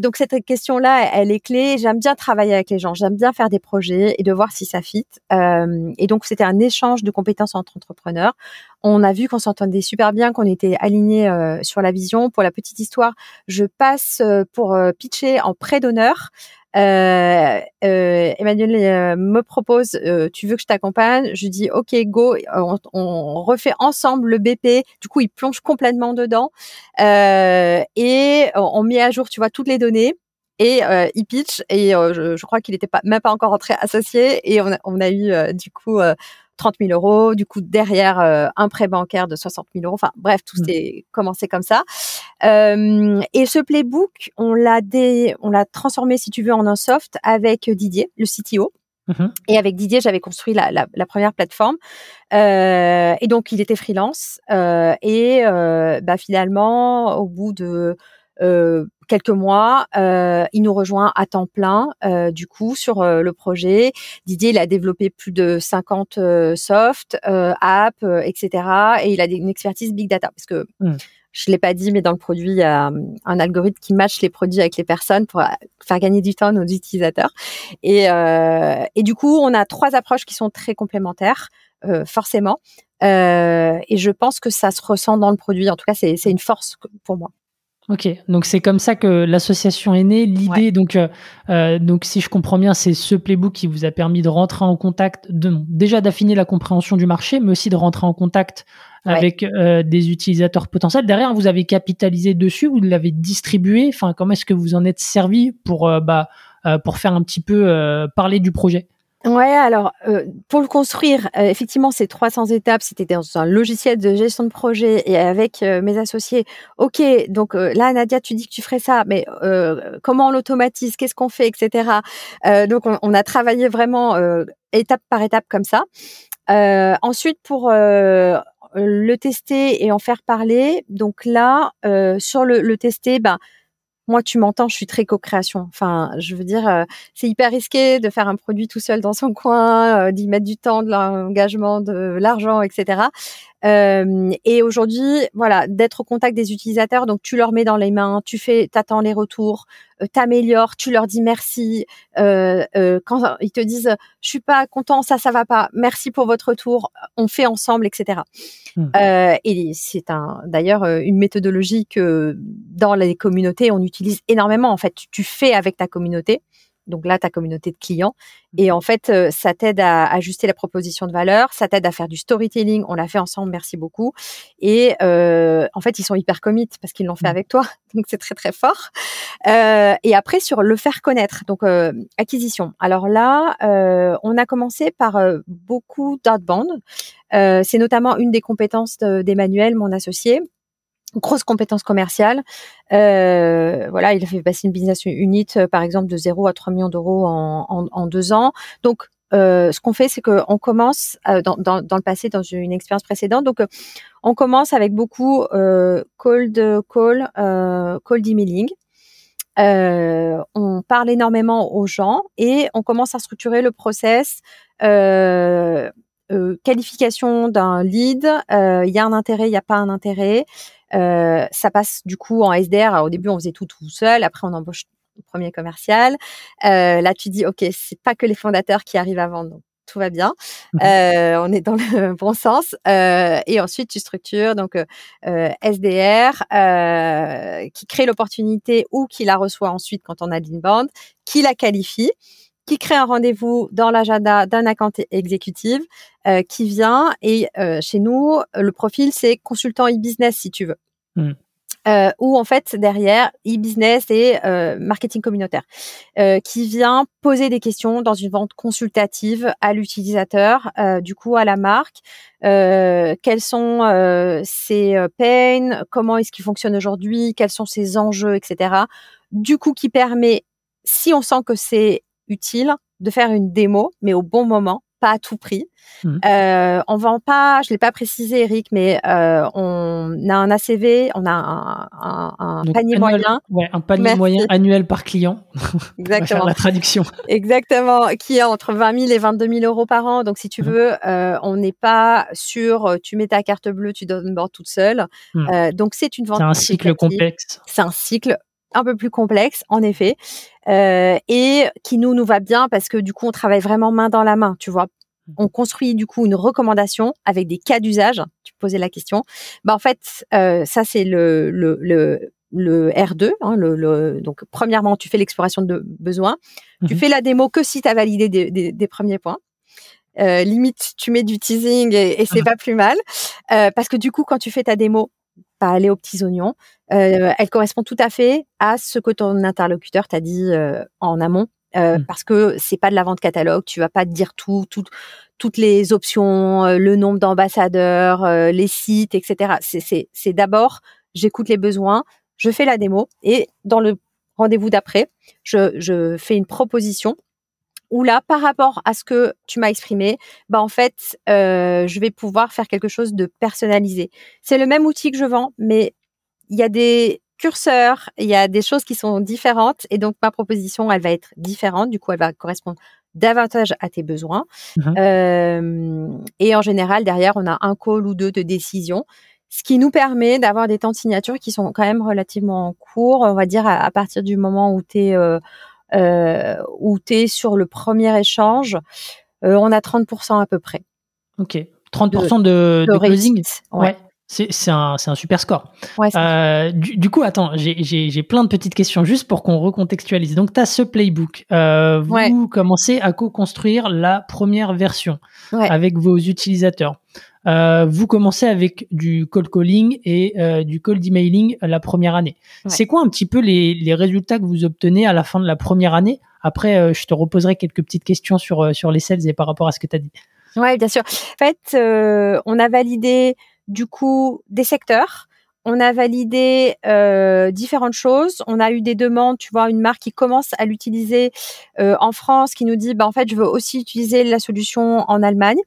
donc cette question-là, elle est clé. J'aime bien travailler avec les gens. J'aime bien faire des projets et de voir si ça fit. Euh, et donc c'était un échange de compétences entre entrepreneurs. On a vu qu'on s'entendait super bien, qu'on était alignés euh, sur la vision. Pour la petite histoire, je passe euh, pour pitcher en prêt d'honneur. Emmanuel me propose, tu veux que je t'accompagne? Je dis ok go, on, refait ensemble le BP. Du coup, il plonge complètement dedans et on met à jour, tu vois, toutes les données et euh, il pitch et euh, je, je, crois qu'il n'était pas même pas encore rentré associé et on a, on a eu euh, du coup 30 000 euros, du coup derrière un prêt bancaire de 60 000 euros. Enfin bref, tout mmh. s'est commencé comme ça. et ce playbook, on l'a on l'a transformé si tu veux en un soft avec Didier, le CTO. Mmh et avec Didier, j'avais construit la, la, la, première plateforme. Euh, et donc, il était freelance. Euh, et euh, bah, finalement, au bout de euh, quelques mois, euh, il nous rejoint à temps plein euh, du coup sur le projet. Didier, il a développé plus de 50 soft, apps, etc. Et il a une expertise big data parce que mmh. je l'ai pas dit, mais dans le produit, il y a un algorithme qui matche les produits avec les personnes pour faire gagner du temps à nos utilisateurs. Et, et du coup, on a trois approches qui sont très complémentaires, forcément. et je pense que ça se ressent dans le produit. En tout cas, c'est une force pour moi. Ok, donc c'est comme ça que l'association est née. L'idée, donc, euh, euh, donc si je comprends bien, c'est ce playbook qui vous a permis de rentrer en contact, de, déjà d'affiner la compréhension du marché, mais aussi de rentrer en contact avec euh, des utilisateurs potentiels. Derrière, vous avez capitalisé dessus, vous l'avez distribué. Enfin, comment est-ce que vous en êtes servi pour, bah, pour faire un petit peu parler du projet? Ouais, alors euh, pour le construire, euh, effectivement, c'est 300 étapes. C'était dans un logiciel de gestion de projet et avec euh, mes associés. Ok, donc là, Nadia, tu dis que tu ferais ça, mais comment on l'automatise? Qu'est-ce qu'on fait, etc. donc, on, a travaillé vraiment étape par étape comme ça. ensuite, pour le tester et en faire parler, donc là, sur le, le tester, ben moi, tu m'entends, je suis très co-création. Enfin, je veux dire, euh, c'est hyper risqué de faire un produit tout seul dans son coin, euh, d'y mettre du temps, de l'engagement, de l'argent, etc. Euh, et aujourd'hui, voilà, d'être au contact des utilisateurs, donc tu leur mets dans les mains, tu fais, t'attends les retours, euh, t'améliores, tu leur dis merci. Euh, euh, quand ils te disent, je suis pas content, ça, ça va pas, merci pour votre retour, on fait ensemble, etc. Mmh. Euh, et c'est un, d'ailleurs, une méthodologie que dans les communautés on utilise énormément. En fait, tu fais avec ta communauté donc là ta communauté de clients. Et en fait, euh, ça t'aide à ajuster la proposition de valeur, ça t'aide à faire du storytelling. On l'a fait ensemble, merci beaucoup. Et euh, en fait, ils sont hyper commit parce qu'ils l'ont fait mmh. avec toi, donc c'est très très fort. Euh, et après sur le faire connaître, donc acquisition. Alors là, on a commencé par beaucoup d'outbound. c'est notamment une des compétences d'Emmanuel, mon associé grosse compétence commerciale. Euh, voilà, il a fait passer une business unit, euh, par exemple, de 0 à 3 millions d'euros en, en, deux ans. Donc, euh, ce qu'on fait, c'est qu'on commence euh, dans, le passé, dans une expérience précédente. Donc, euh, on commence avec beaucoup cold call, cold emailing. on parle énormément aux gens et on commence à structurer le process. qualification d'un lead, il y a un intérêt, il n'y a pas un intérêt, euh, ça passe du coup en SDR. au début, on faisait tout tout seul. Après, on embauche le premier commercial. Euh, là, tu dis, ok, c'est pas que les fondateurs qui arrivent à vendre. Donc, tout va bien, mmh euh, on est dans le bon sens. Euh, et ensuite, tu structures donc euh, SDR qui crée l'opportunité ou qui la reçoit ensuite quand on a l'inbound, qui la qualifie qui crée un rendez-vous dans l'agenda d'un account exécutif euh, qui vient et euh, chez nous le profil c'est consultant e-business si tu veux. Hmm. Euh, ou en fait derrière e-business et euh, marketing communautaire, euh, qui vient poser des questions dans une vente consultative à l'utilisateur, euh, du coup à la marque, quels sont ses pains, comment est-ce qu'il fonctionne aujourd'hui, quels sont ses enjeux, etc. Du coup qui permet, si on sent que c'est utile de faire une démo, mais au bon moment, pas à tout prix. Mmh. Euh, on vend pas, je l'ai pas précisé, Eric, mais euh, on a un ACV, on a un, un, panier moyen. Ouais, un panier moyen annuel par client. Exactement. la traduction. Exactement, qui est entre 20 000 et 22 000 euros par an. Donc, si tu mmh. veux, euh, on n'est pas sur, tu mets ta carte bleue, tu donnes bord toute seule. Mmh. Euh, donc, c'est une vente. C'est un cycle complexe. C'est un cycle un peu plus complexe, en effet, euh, et qui nous nous va bien parce que du coup, on travaille vraiment main dans la main, tu vois. Mmh. On construit du coup une recommandation avec des cas d'usage. Tu posais la question. Bah en fait, euh, ça c'est le, le, le le R2. Hein, le, donc, premièrement, tu fais l'exploration de besoins. Tu mmh fais la démo que si tu as validé des, des, des, premiers points. Euh, limite, tu mets du teasing et, et c'est pas plus mal. Euh, parce que du coup, quand tu fais ta démo, pas aller aux petits oignons. Euh, elle correspond tout à fait à ce que ton interlocuteur t'a dit euh, en amont, euh, mmh. parce que c'est pas de la vente catalogue. Tu vas pas te dire tout, tout toutes les options, euh, le nombre d'ambassadeurs, euh, les sites, etc. C'est, c'est d'abord, j'écoute les besoins, je fais la démo et dans le rendez-vous d'après, je, je fais une proposition où là, par rapport à ce que tu m'as exprimé, bah en fait, euh, je vais pouvoir faire quelque chose de personnalisé. C'est le même outil que je vends, mais il y a des curseurs, il y a des choses qui sont différentes, et donc ma proposition, elle va être différente. Du coup, elle va correspondre davantage à tes besoins. Mmh euh, et en général, derrière, on a un call ou deux de décision, ce qui nous permet d'avoir des temps de signature qui sont quand même relativement courts, on va dire à, partir du moment où tu es euh, où tu es sur le premier échange, euh, on a 30% à peu près. Ok. 30% de, de, closing Ouais. C'est un, un, super score. Ouais, euh, du, du, coup, attends, j'ai plein de petites questions juste pour qu'on recontextualise. Donc, tu as ce playbook. Euh, vous commencez à co-construire la première version avec vos utilisateurs. Euh, vous commencez avec du cold calling et euh, du cold emailing la première année. C'est quoi un petit peu les, les, résultats que vous obtenez à la fin de la première année? Après, euh, je te reposerai quelques petites questions sur, sur les sales et par rapport à ce que tu as dit. Oui, bien sûr. En fait, on a validé du coup des secteurs. On a validé euh, différentes choses. On a eu des demandes, tu vois, une marque qui commence à l'utiliser euh, en France, qui nous dit, bah en fait, je veux aussi utiliser la solution en Allemagne.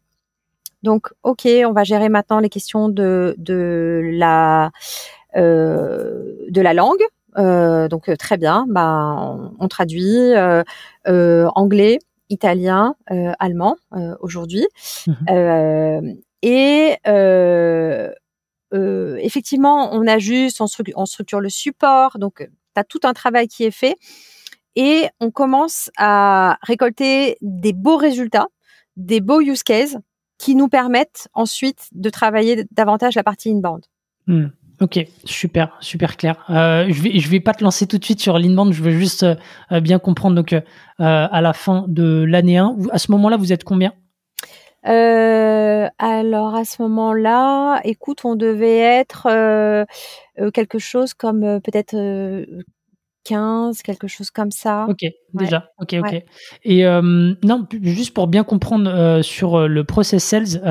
Donc, ok, on va gérer maintenant les questions de de la euh, de la langue. Euh, donc très bien, bah on, on traduit anglais, italien, allemand aujourd'hui. Mmh et euh, euh, effectivement, on ajuste, on, on structure le support, donc tu as tout un travail qui est fait. Et on commence à récolter des beaux résultats, des beaux use cases qui nous permettent ensuite de travailler davantage la partie inbound. Hmm. Ok, super, super clair. Euh, je vais, je vais pas te lancer tout de suite sur l'inbound. Je veux juste euh, bien comprendre. Donc, euh, à la fin de l'année 1, à ce moment-là, vous êtes combien? Euh, alors à ce moment-là, écoute, on devait être euh, euh, quelque chose comme peut-être 15, quelque chose comme ça. Ok, déjà. Ok, ok. Et non, juste pour bien comprendre sur le process sales,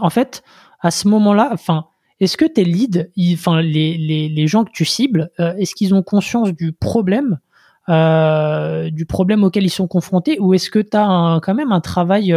en fait, à ce moment-là, enfin, est-ce que tes leads, enfin les, les, les, gens que tu cibles, est-ce qu'ils ont conscience du problème du problème auquel ils sont confrontés ou est-ce que tu as quand même un travail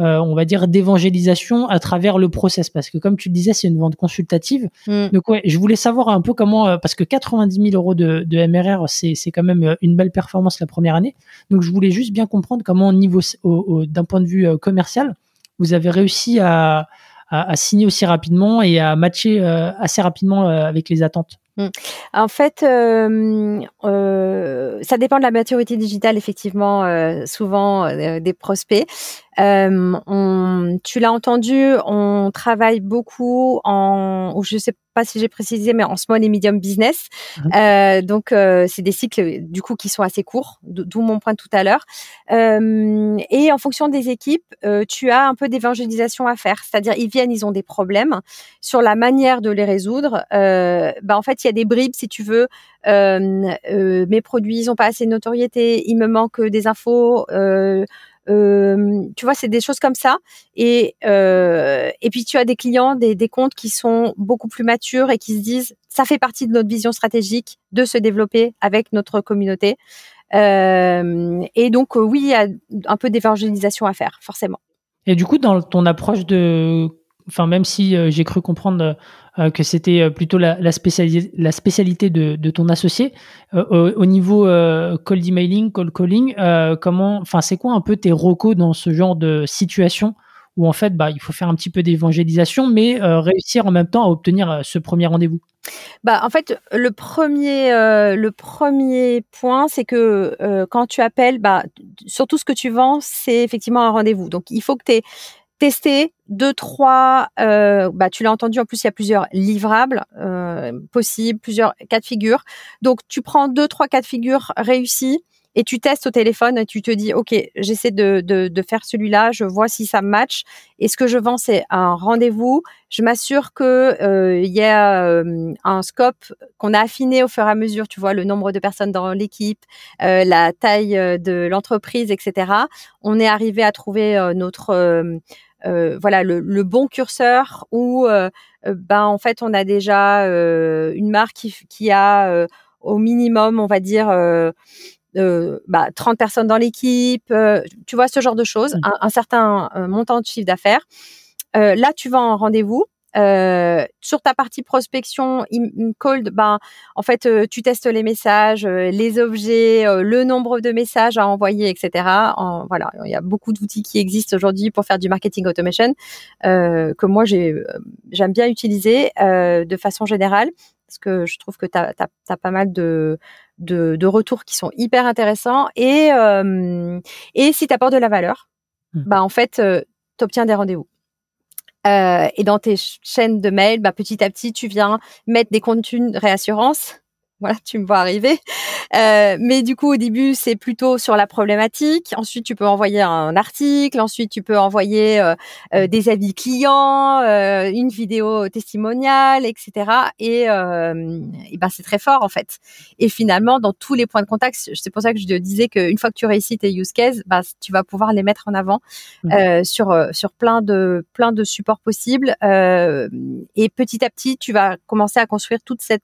euh, on va dire, d'évangélisation à travers le process. Parce que comme tu le disais, c'est une vente consultative. Mm. Donc ouais, je voulais savoir un peu comment, euh, parce que 90 000 euros de, de MRR, c'est, c'est quand même euh, une belle performance la première année. Donc je voulais juste bien comprendre comment, au niveau, d'un point de vue commercial, vous avez réussi à, à, signer aussi rapidement et à matcher assez rapidement avec les attentes. Mm. En fait, euh, euh, ça dépend de la maturité digitale, effectivement, euh, souvent des prospects. On, tu l'as entendu, on travaille beaucoup en, ou je sais pas si j'ai précisé, mais en small et medium business. Mmh. Euh, donc, euh, c'est des cycles du coup qui sont assez courts, d'où mon point tout à l'heure. Euh, et en fonction des équipes, euh, tu as un peu d'évangélisation à faire. C'est-à-dire, ils viennent, ils ont des problèmes sur la manière de les résoudre. Euh, bah, en fait, il y a des bribes, si tu veux. mes produits, ils ont pas assez de notoriété. Il me manque des infos. Euh, tu vois, c'est des choses comme ça. Et, euh, et puis tu as des clients, des, des comptes qui sont beaucoup plus matures et qui se disent, ça fait partie de notre vision stratégique de se développer avec notre communauté. Euh, et donc, oui, il y a un peu d'évangélisation à faire, forcément. Et du coup, dans ton approche de, enfin, même si j'ai cru comprendre euh, que c'était euh, plutôt la, spécialité, de, ton associé. Euh, au, niveau cold emailing, cold calling, comment, enfin, c'est quoi un peu tes recos dans ce genre de situation où en fait, bah, il faut faire un petit peu d'évangélisation, mais réussir en même temps à obtenir ce premier rendez-vous? Bah, en fait, le premier, le premier point, c'est que quand tu appelles, bah, surtout ce que tu vends, c'est effectivement un rendez-vous. Donc, il faut que tu aies testé deux, trois, bah, tu l'as entendu, en plus, il y a plusieurs livrables possibles, plusieurs cas de figure. Donc, tu prends deux, trois cas de figure réussis et tu testes au téléphone et tu te dis, OK, j'essaie de, de, faire celui-là, je vois si ça match. Et ce que je vends, c'est un rendez-vous. Je m'assure que euh, il y a euh, un scope qu'on a affiné au fur et à mesure, tu vois, le nombre de personnes dans l'équipe, euh, la taille euh, de l'entreprise, etc. On est arrivé à trouver euh, notre euh, voilà le, le, bon curseur où ben en fait on a déjà une marque qui, qui a au minimum on va dire euh, bah, 30 personnes dans l'équipe, euh, tu vois ce genre de choses, mmh. un, un, certain euh, montant de chiffre d'affaires. Euh, là, tu vas en rendez-vous. Sur ta partie prospection, cold, ben en fait, tu testes les messages, les objets, le nombre de messages à envoyer, etc. En, voilà, il y a beaucoup d'outils qui existent aujourd'hui pour faire du marketing automation que moi j'ai j'aime bien utiliser de façon générale parce que je trouve que tu as, as, pas mal de, de, de, retours qui sont hyper intéressants. Et, euh, et si tu apportes de la valeur, mmh. bah en fait, euh, tu obtiens des rendez-vous. Euh, et dans tes chaînes de mail, bah, petit à petit, tu viens mettre des contenus de réassurance voilà, tu me vois arriver. Euh, mais du coup, au début, c'est plutôt sur la problématique. Ensuite, tu peux envoyer un article. Ensuite, tu peux envoyer euh, euh, des avis clients, euh, une vidéo testimoniale, etc. Et, euh, et ben, c'est très fort en fait. Et finalement, dans tous les points de contact, c'est pour ça que je te disais qu'une fois que tu réussis tes use cases, bah, tu vas pouvoir les mettre en avant mmh. sur sur plein de plein de supports possibles. et petit à petit, tu vas commencer à construire toute cette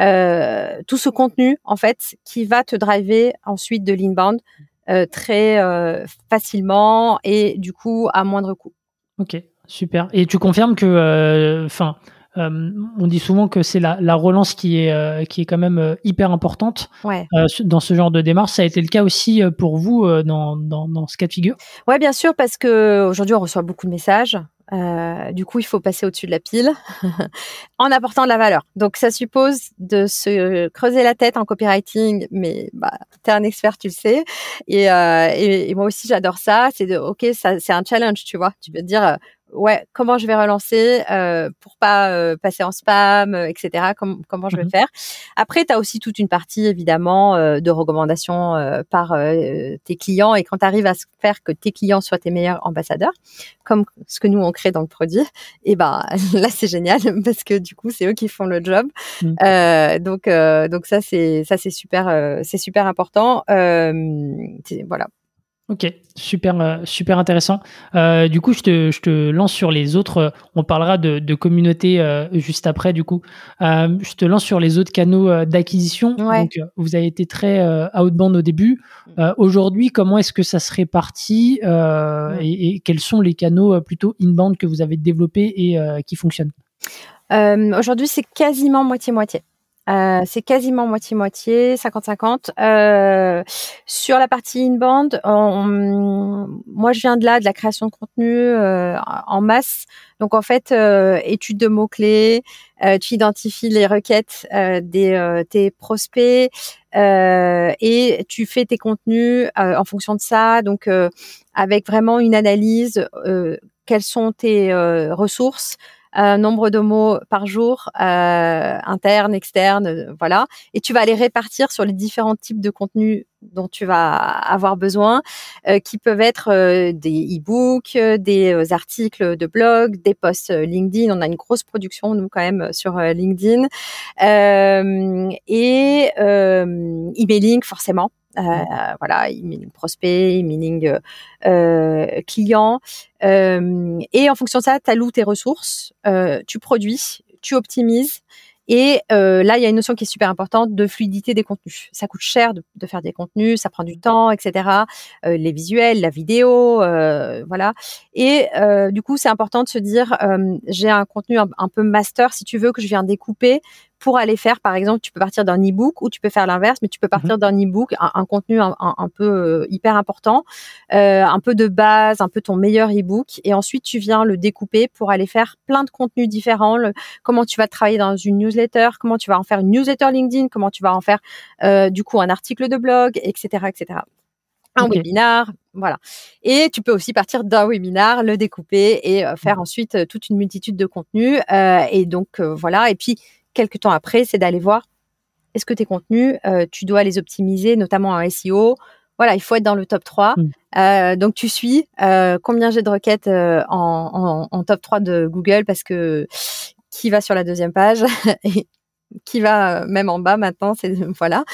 euh, tout ce contenu en fait qui va te driver ensuite de l'inbound euh, très euh, facilement et du coup à moindre coût. Ok, super. Et tu confirmes que, enfin, on dit souvent que c'est la, la, relance qui est qui est quand même hyper importante ouais. dans ce genre de démarche. Ça a été le cas aussi pour vous dans, dans, dans ce cas de figure? Ouais, bien sûr, parce que aujourd'hui on reçoit beaucoup de messages. Euh, du coup, il faut passer au-dessus de la pile en apportant de la valeur. Donc, ça suppose de se creuser la tête en copywriting, mais bah, tu es un expert, tu le sais. Et, euh, et, moi aussi, j'adore ça. C'est de, OK, ça, c'est un challenge, tu vois. Tu peux te dire, euh, ouais, comment je vais relancer euh, pour pas euh, passer en spam, euh, etc. Com comment je vais mmh faire. Après, tu as aussi toute une partie évidemment euh, de recommandations euh, par tes clients et quand tu arrives à faire que tes clients soient tes meilleurs ambassadeurs, comme ce que nous on crée dans le produit, et ben là c'est génial parce que du coup c'est eux qui font le job. Mmh. donc donc ça c'est ça c'est super c'est super important. voilà. Ok, super, euh, super intéressant. Euh, du coup, je te, je te lance sur les autres. On parlera de, de communauté euh, juste après. Du coup, euh, je te lance sur les autres canaux euh, d'acquisition. Ouais. Donc, vous avez été très outbound au début. Aujourd'hui, comment est-ce que ça se répartit et, et, quels sont les canaux plutôt inbound que vous avez développés et qui fonctionnent? Aujourd'hui, c'est quasiment moitié-moitié. Euh, c'est quasiment moitié-moitié, 50-50. Euh, sur la partie inbound, moi je viens de là, de la création de contenu euh, en masse. Donc en fait, euh, étude de mots-clés, euh, tu identifies les requêtes des tes prospects et tu fais tes contenus en fonction de ça. Donc avec vraiment une analyse, quelles sont tes ressources nombre de mots par jour, euh, interne, externe, euh, voilà. Et tu vas les répartir sur les différents types de contenus dont tu vas avoir besoin, euh, qui peuvent être euh, des e-books, des euh, articles de blog, des posts LinkedIn. On a une grosse production nous quand même sur LinkedIn et emailing forcément. Euh, voilà, emailing prospect, emailing euh, client. Euh, et en fonction de ça, tu alloues tes ressources, tu produis, tu optimises et euh, là, il y a une notion qui est super importante de fluidité des contenus. Ça coûte cher de, de faire des contenus, ça prend du temps, etc. Euh, les visuels, la vidéo, euh, voilà. Et euh, du coup, c'est important de se dire, euh, j'ai un contenu un, un, peu master, si tu veux, que je viens découper pour aller faire, par exemple, tu peux partir d'un e-book ou tu peux faire l'inverse, mais tu peux partir mmh d'un e-book, un, contenu un, peu euh, hyper important, euh, un peu de base, un peu ton meilleur e-book, et ensuite tu viens le découper pour aller faire plein de contenus différents. comment tu vas travailler dans une newsletter, comment tu vas en faire une newsletter LinkedIn, comment tu vas en faire euh, du coup un article de blog, etc., etc un webinar, voilà. Et tu peux aussi partir d'un webinar, le découper et euh, faire mmh. ensuite euh, toute une multitude de contenus. Euh, et donc voilà. Et puis quelques temps après, c'est d'aller voir est-ce que tes contenus, tu dois les optimiser, notamment en SEO. Voilà, il faut être dans le top 3. Mmh. donc tu suis combien j'ai de requêtes en, en, top 3 de Google parce que qui va sur la deuxième page qui va euh, même en bas maintenant. C'est voilà.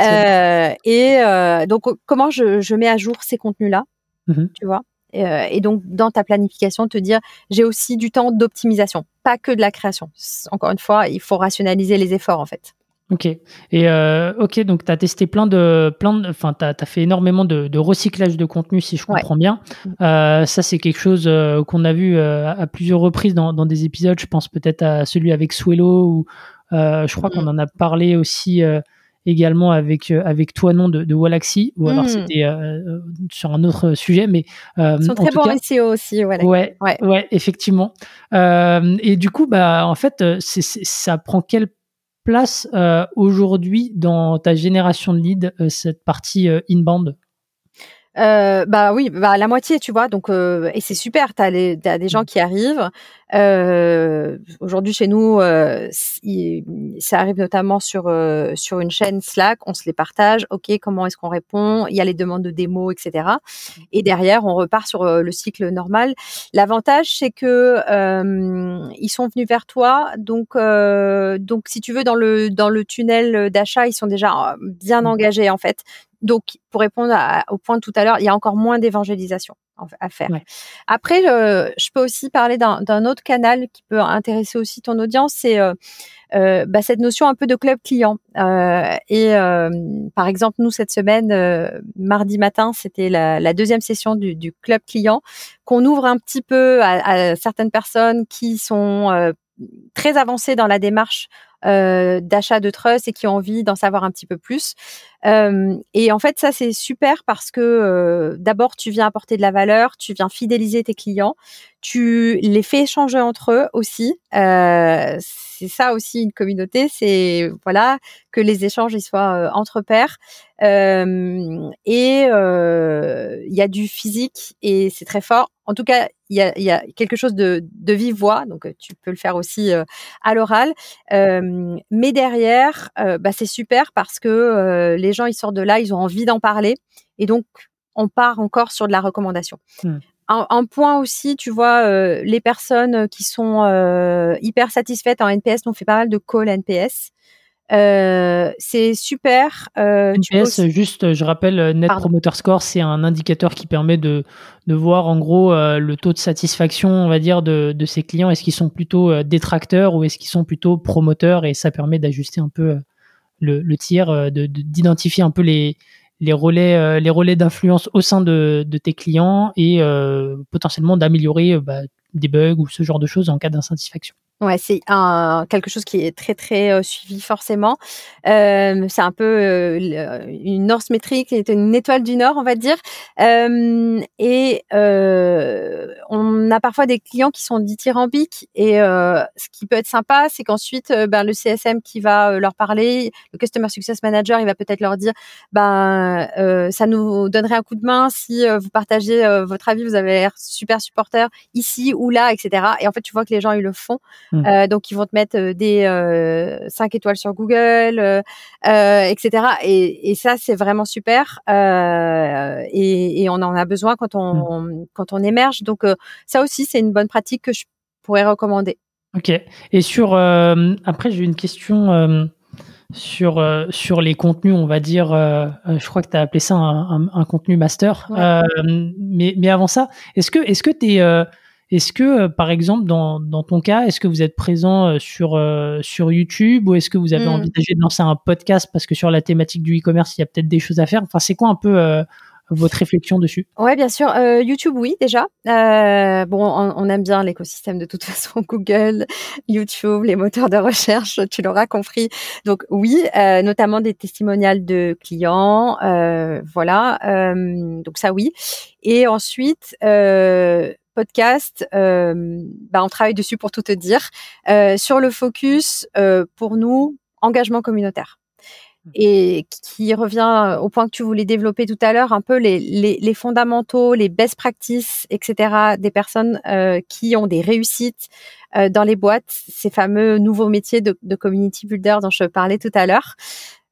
Euh, et euh, donc comment je, je, mets à jour ces contenus-là, mmh tu vois? Et donc dans ta planification, te dire j'ai aussi du temps d'optimisation, pas que de la création. Encore une fois, il faut rationaliser les efforts en fait. Ok. Et ok, donc tu as testé plein de. Plein enfin, tu as, fait énormément de, de, recyclage de contenu, si je comprends bien. Mmh. ça, c'est quelque chose qu'on a vu à plusieurs reprises dans, dans, des épisodes. Je pense peut-être à celui avec Swello ou, euh, je crois qu'on en a parlé aussi euh, également avec euh, avec toi non de, de Wallaxy ou alors hmm. c'était sur un autre sujet mais ils sont très bons SEO aussi ouais, ouais, ouais. effectivement. Et du coup bah en fait c'est, ça prend quelle place aujourd'hui dans ta génération de leads cette partie inbound? Euh, bah oui, bah la moitié, tu vois. Donc euh, et c'est super. T'as as des gens mmh. qui arrivent. Euh, Aujourd'hui chez nous, euh, ça arrive notamment sur euh, sur une chaîne Slack. On se les partage. Ok, comment est-ce qu'on répond? Il y a les demandes de démo, etc. Et derrière, on repart sur le cycle normal. L'avantage, c'est que ils sont venus vers toi. Donc donc si tu veux dans le dans le tunnel d'achat, ils sont déjà bien mmh. engagés en fait. Donc, pour répondre au point de tout à l'heure, il y a encore moins d'évangélisation à faire. Après, je peux aussi parler d'un autre canal qui peut intéresser aussi ton audience, c'est euh, euh, bah, cette notion un peu de club client. Euh, et par exemple, nous cette semaine, mardi matin, c'était la, deuxième session du, club client qu'on ouvre un petit peu à, à certaines personnes qui sont très avancées dans la démarche euh, d'achat de trust et qui ont envie d'en savoir un petit peu plus. Euh, et en fait, ça c'est super parce que euh, d'abord tu viens apporter de la valeur, tu viens fidéliser tes clients, tu les fais échanger entre eux aussi. C'est ça aussi une communauté, c'est voilà que les échanges ils soient entre pairs. Et il y a du physique et c'est très fort. En tout cas, il y a, y a, quelque chose de, de vive voix, donc tu peux le faire aussi à l'oral. Mais derrière, bah, c'est super parce que les gens ils sortent de là, ils ont envie d'en parler et donc on part encore sur de la recommandation. Mmh un, point aussi, tu vois, les personnes qui sont hyper satisfaites en NPS, on fait pas mal de call NPS. Euh, c'est super. NPS, juste, je rappelle, Net Promoter Score, c'est un indicateur qui permet de, de voir en gros le taux de satisfaction, on va dire, de, de ses clients. Est-ce qu'ils sont plutôt détracteurs ou est-ce qu'ils sont plutôt promoteurs? Et ça permet d'ajuster un peu le, le tir, d'identifier un peu les, les relais, euh, les relais d'influence au sein de, tes clients et euh, potentiellement d'améliorer euh, bah, des bugs ou ce genre de choses en cas d'insatisfaction. Ouais, c'est quelque chose qui est très très euh, suivi forcément. Euh, c'est un peu euh, une North Metric, une étoile du Nord, on va dire. Et on a parfois des clients qui sont dithyrambiques. Et ce qui peut être sympa, c'est qu'ensuite, ben, le CSM qui va leur parler, le Customer Success Manager, il va peut-être leur dire, ben ça nous donnerait un coup de main si vous partagez votre avis, vous avez l'air super supporter ici ou là, etc. Et en fait, tu vois que les gens ils le font. Mmh. Euh, donc ils vont te mettre euh, des euh, 5 étoiles sur Google, euh, etc. Et, et ça c'est vraiment super. Et, et, on en a besoin quand on mmh. quand on émerge. Donc ça aussi c'est une bonne pratique que je pourrais recommander. Ok. Et sur après j'ai une question sur sur les contenus, on va dire, je crois que tu as appelé ça un, un, un contenu master. mais mais avant ça, est-ce que est-ce que tu es est-ce que, euh, par exemple, dans, dans ton cas, est-ce que vous êtes présent euh, sur, euh, sur YouTube ou est-ce que vous avez mmh. envisagé de lancer un podcast parce que sur la thématique du e-commerce, il y a peut-être des choses à faire? Enfin, c'est quoi un peu votre réflexion dessus? Ouais, bien sûr. Euh, YouTube, oui, déjà. Euh, bon, on, aime bien l'écosystème de toute façon. Google, YouTube, les moteurs de recherche, tu l'auras compris. Donc oui, euh, notamment des testimonials de clients. voilà. donc ça, oui. Et ensuite, podcast, bah, on travaille dessus pour tout te dire. sur le focus, pour nous, engagement communautaire et qui revient au point que tu voulais développer tout à l'heure, un peu les, les, les, fondamentaux, les best practices, etc. des personnes euh, qui ont des réussites euh, dans les boîtes, ces fameux nouveaux métiers de, de community builder dont je parlais tout à l'heure.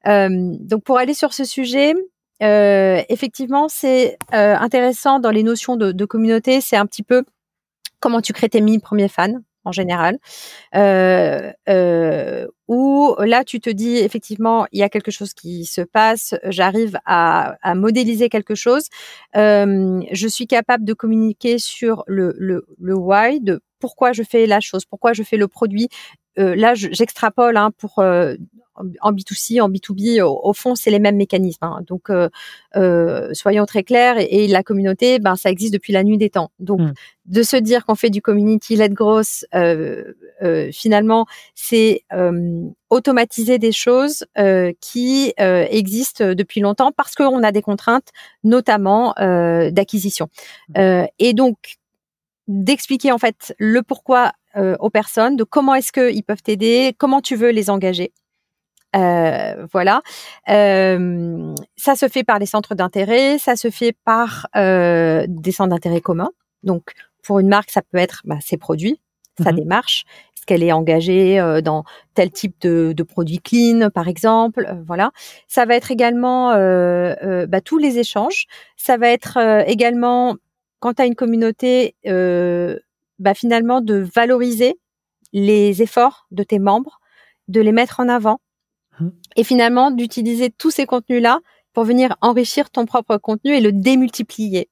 Euh, donc pour aller sur ce sujet, euh, effectivement, c'est euh, intéressant dans les notions de, de communauté, c'est un petit peu comment tu crées tes mille premiers fans en général, euh, euh, où là tu te dis effectivement il y a quelque chose qui se passe, j'arrive à, à, modéliser quelque chose, euh, je suis capable de communiquer sur le, le, le why, de pourquoi je fais la chose, pourquoi je fais le produit. Euh, là, j'extrapole hein, pour euh, en B2C, en B2B, au, fond, c'est les mêmes mécanismes. Hein. Donc, euh, euh, soyons très clairs. Et, la communauté, ben, ça existe depuis la nuit des temps. Donc, hmm. de se dire qu'on fait du community-led growth, euh, finalement, c'est automatiser des choses qui existent depuis longtemps parce qu'on a des contraintes, notamment d'acquisition. Hmm. et donc, d'expliquer en fait le pourquoi aux personnes, de comment est-ce qu'ils peuvent t'aider, comment tu veux les engager. Euh, voilà. Euh, ça se fait par les centres d'intérêt, ça se fait par euh, des centres d'intérêt communs. Donc, pour une marque, ça peut être bah, ses produits, sa mmh démarche, est-ce qu'elle est engagée euh, dans tel type de, de produit clean, par exemple? Euh, voilà. Ça va être également euh, bah, tous les échanges. Ça va être également, quand tu as une communauté, bah, finalement, de valoriser les efforts de tes membres, de les mettre en avant, Mmh. et finalement d'utiliser tous ces contenus-là pour venir enrichir ton propre contenu et le démultiplier.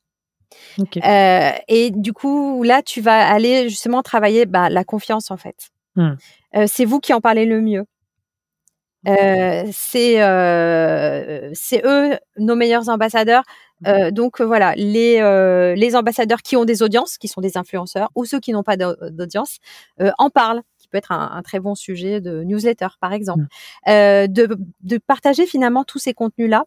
Euh, et du coup, là, tu vas aller justement travailler bah, la confiance en fait. Mmh. Euh, c'est vous qui en parlez le mieux. Euh, c'est c'est eux nos meilleurs ambassadeurs. Mmh. donc voilà, les les ambassadeurs qui ont des audiences, qui sont des influenceurs, ou ceux qui n'ont pas d'audience, en parlent peut être un, très bon sujet de newsletter, par exemple. Mmh. Euh, de, de, partager finalement tous ces contenus-là.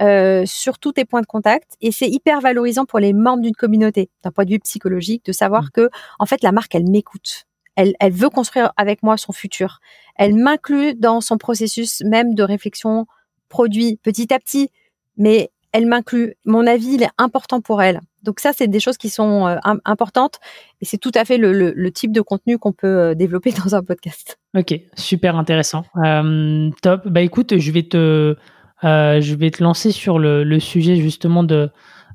Euh, sur tous tes points de contact et c'est hyper valorisant pour les membres d'une communauté d'un point de vue psychologique de savoir mmh. que en fait la marque elle m'écoute elle, elle veut construire avec moi son futur elle m'inclut dans son processus même de réflexion produit petit à petit mais elle m'inclut mon avis il est important pour elle donc ça, c'est des choses qui sont euh, importantes et c'est tout à fait le, type de contenu qu'on peut euh, développer dans un podcast. Ok, super intéressant. Euh, top. Bah écoute, je vais te, je vais te lancer sur le, sujet justement de,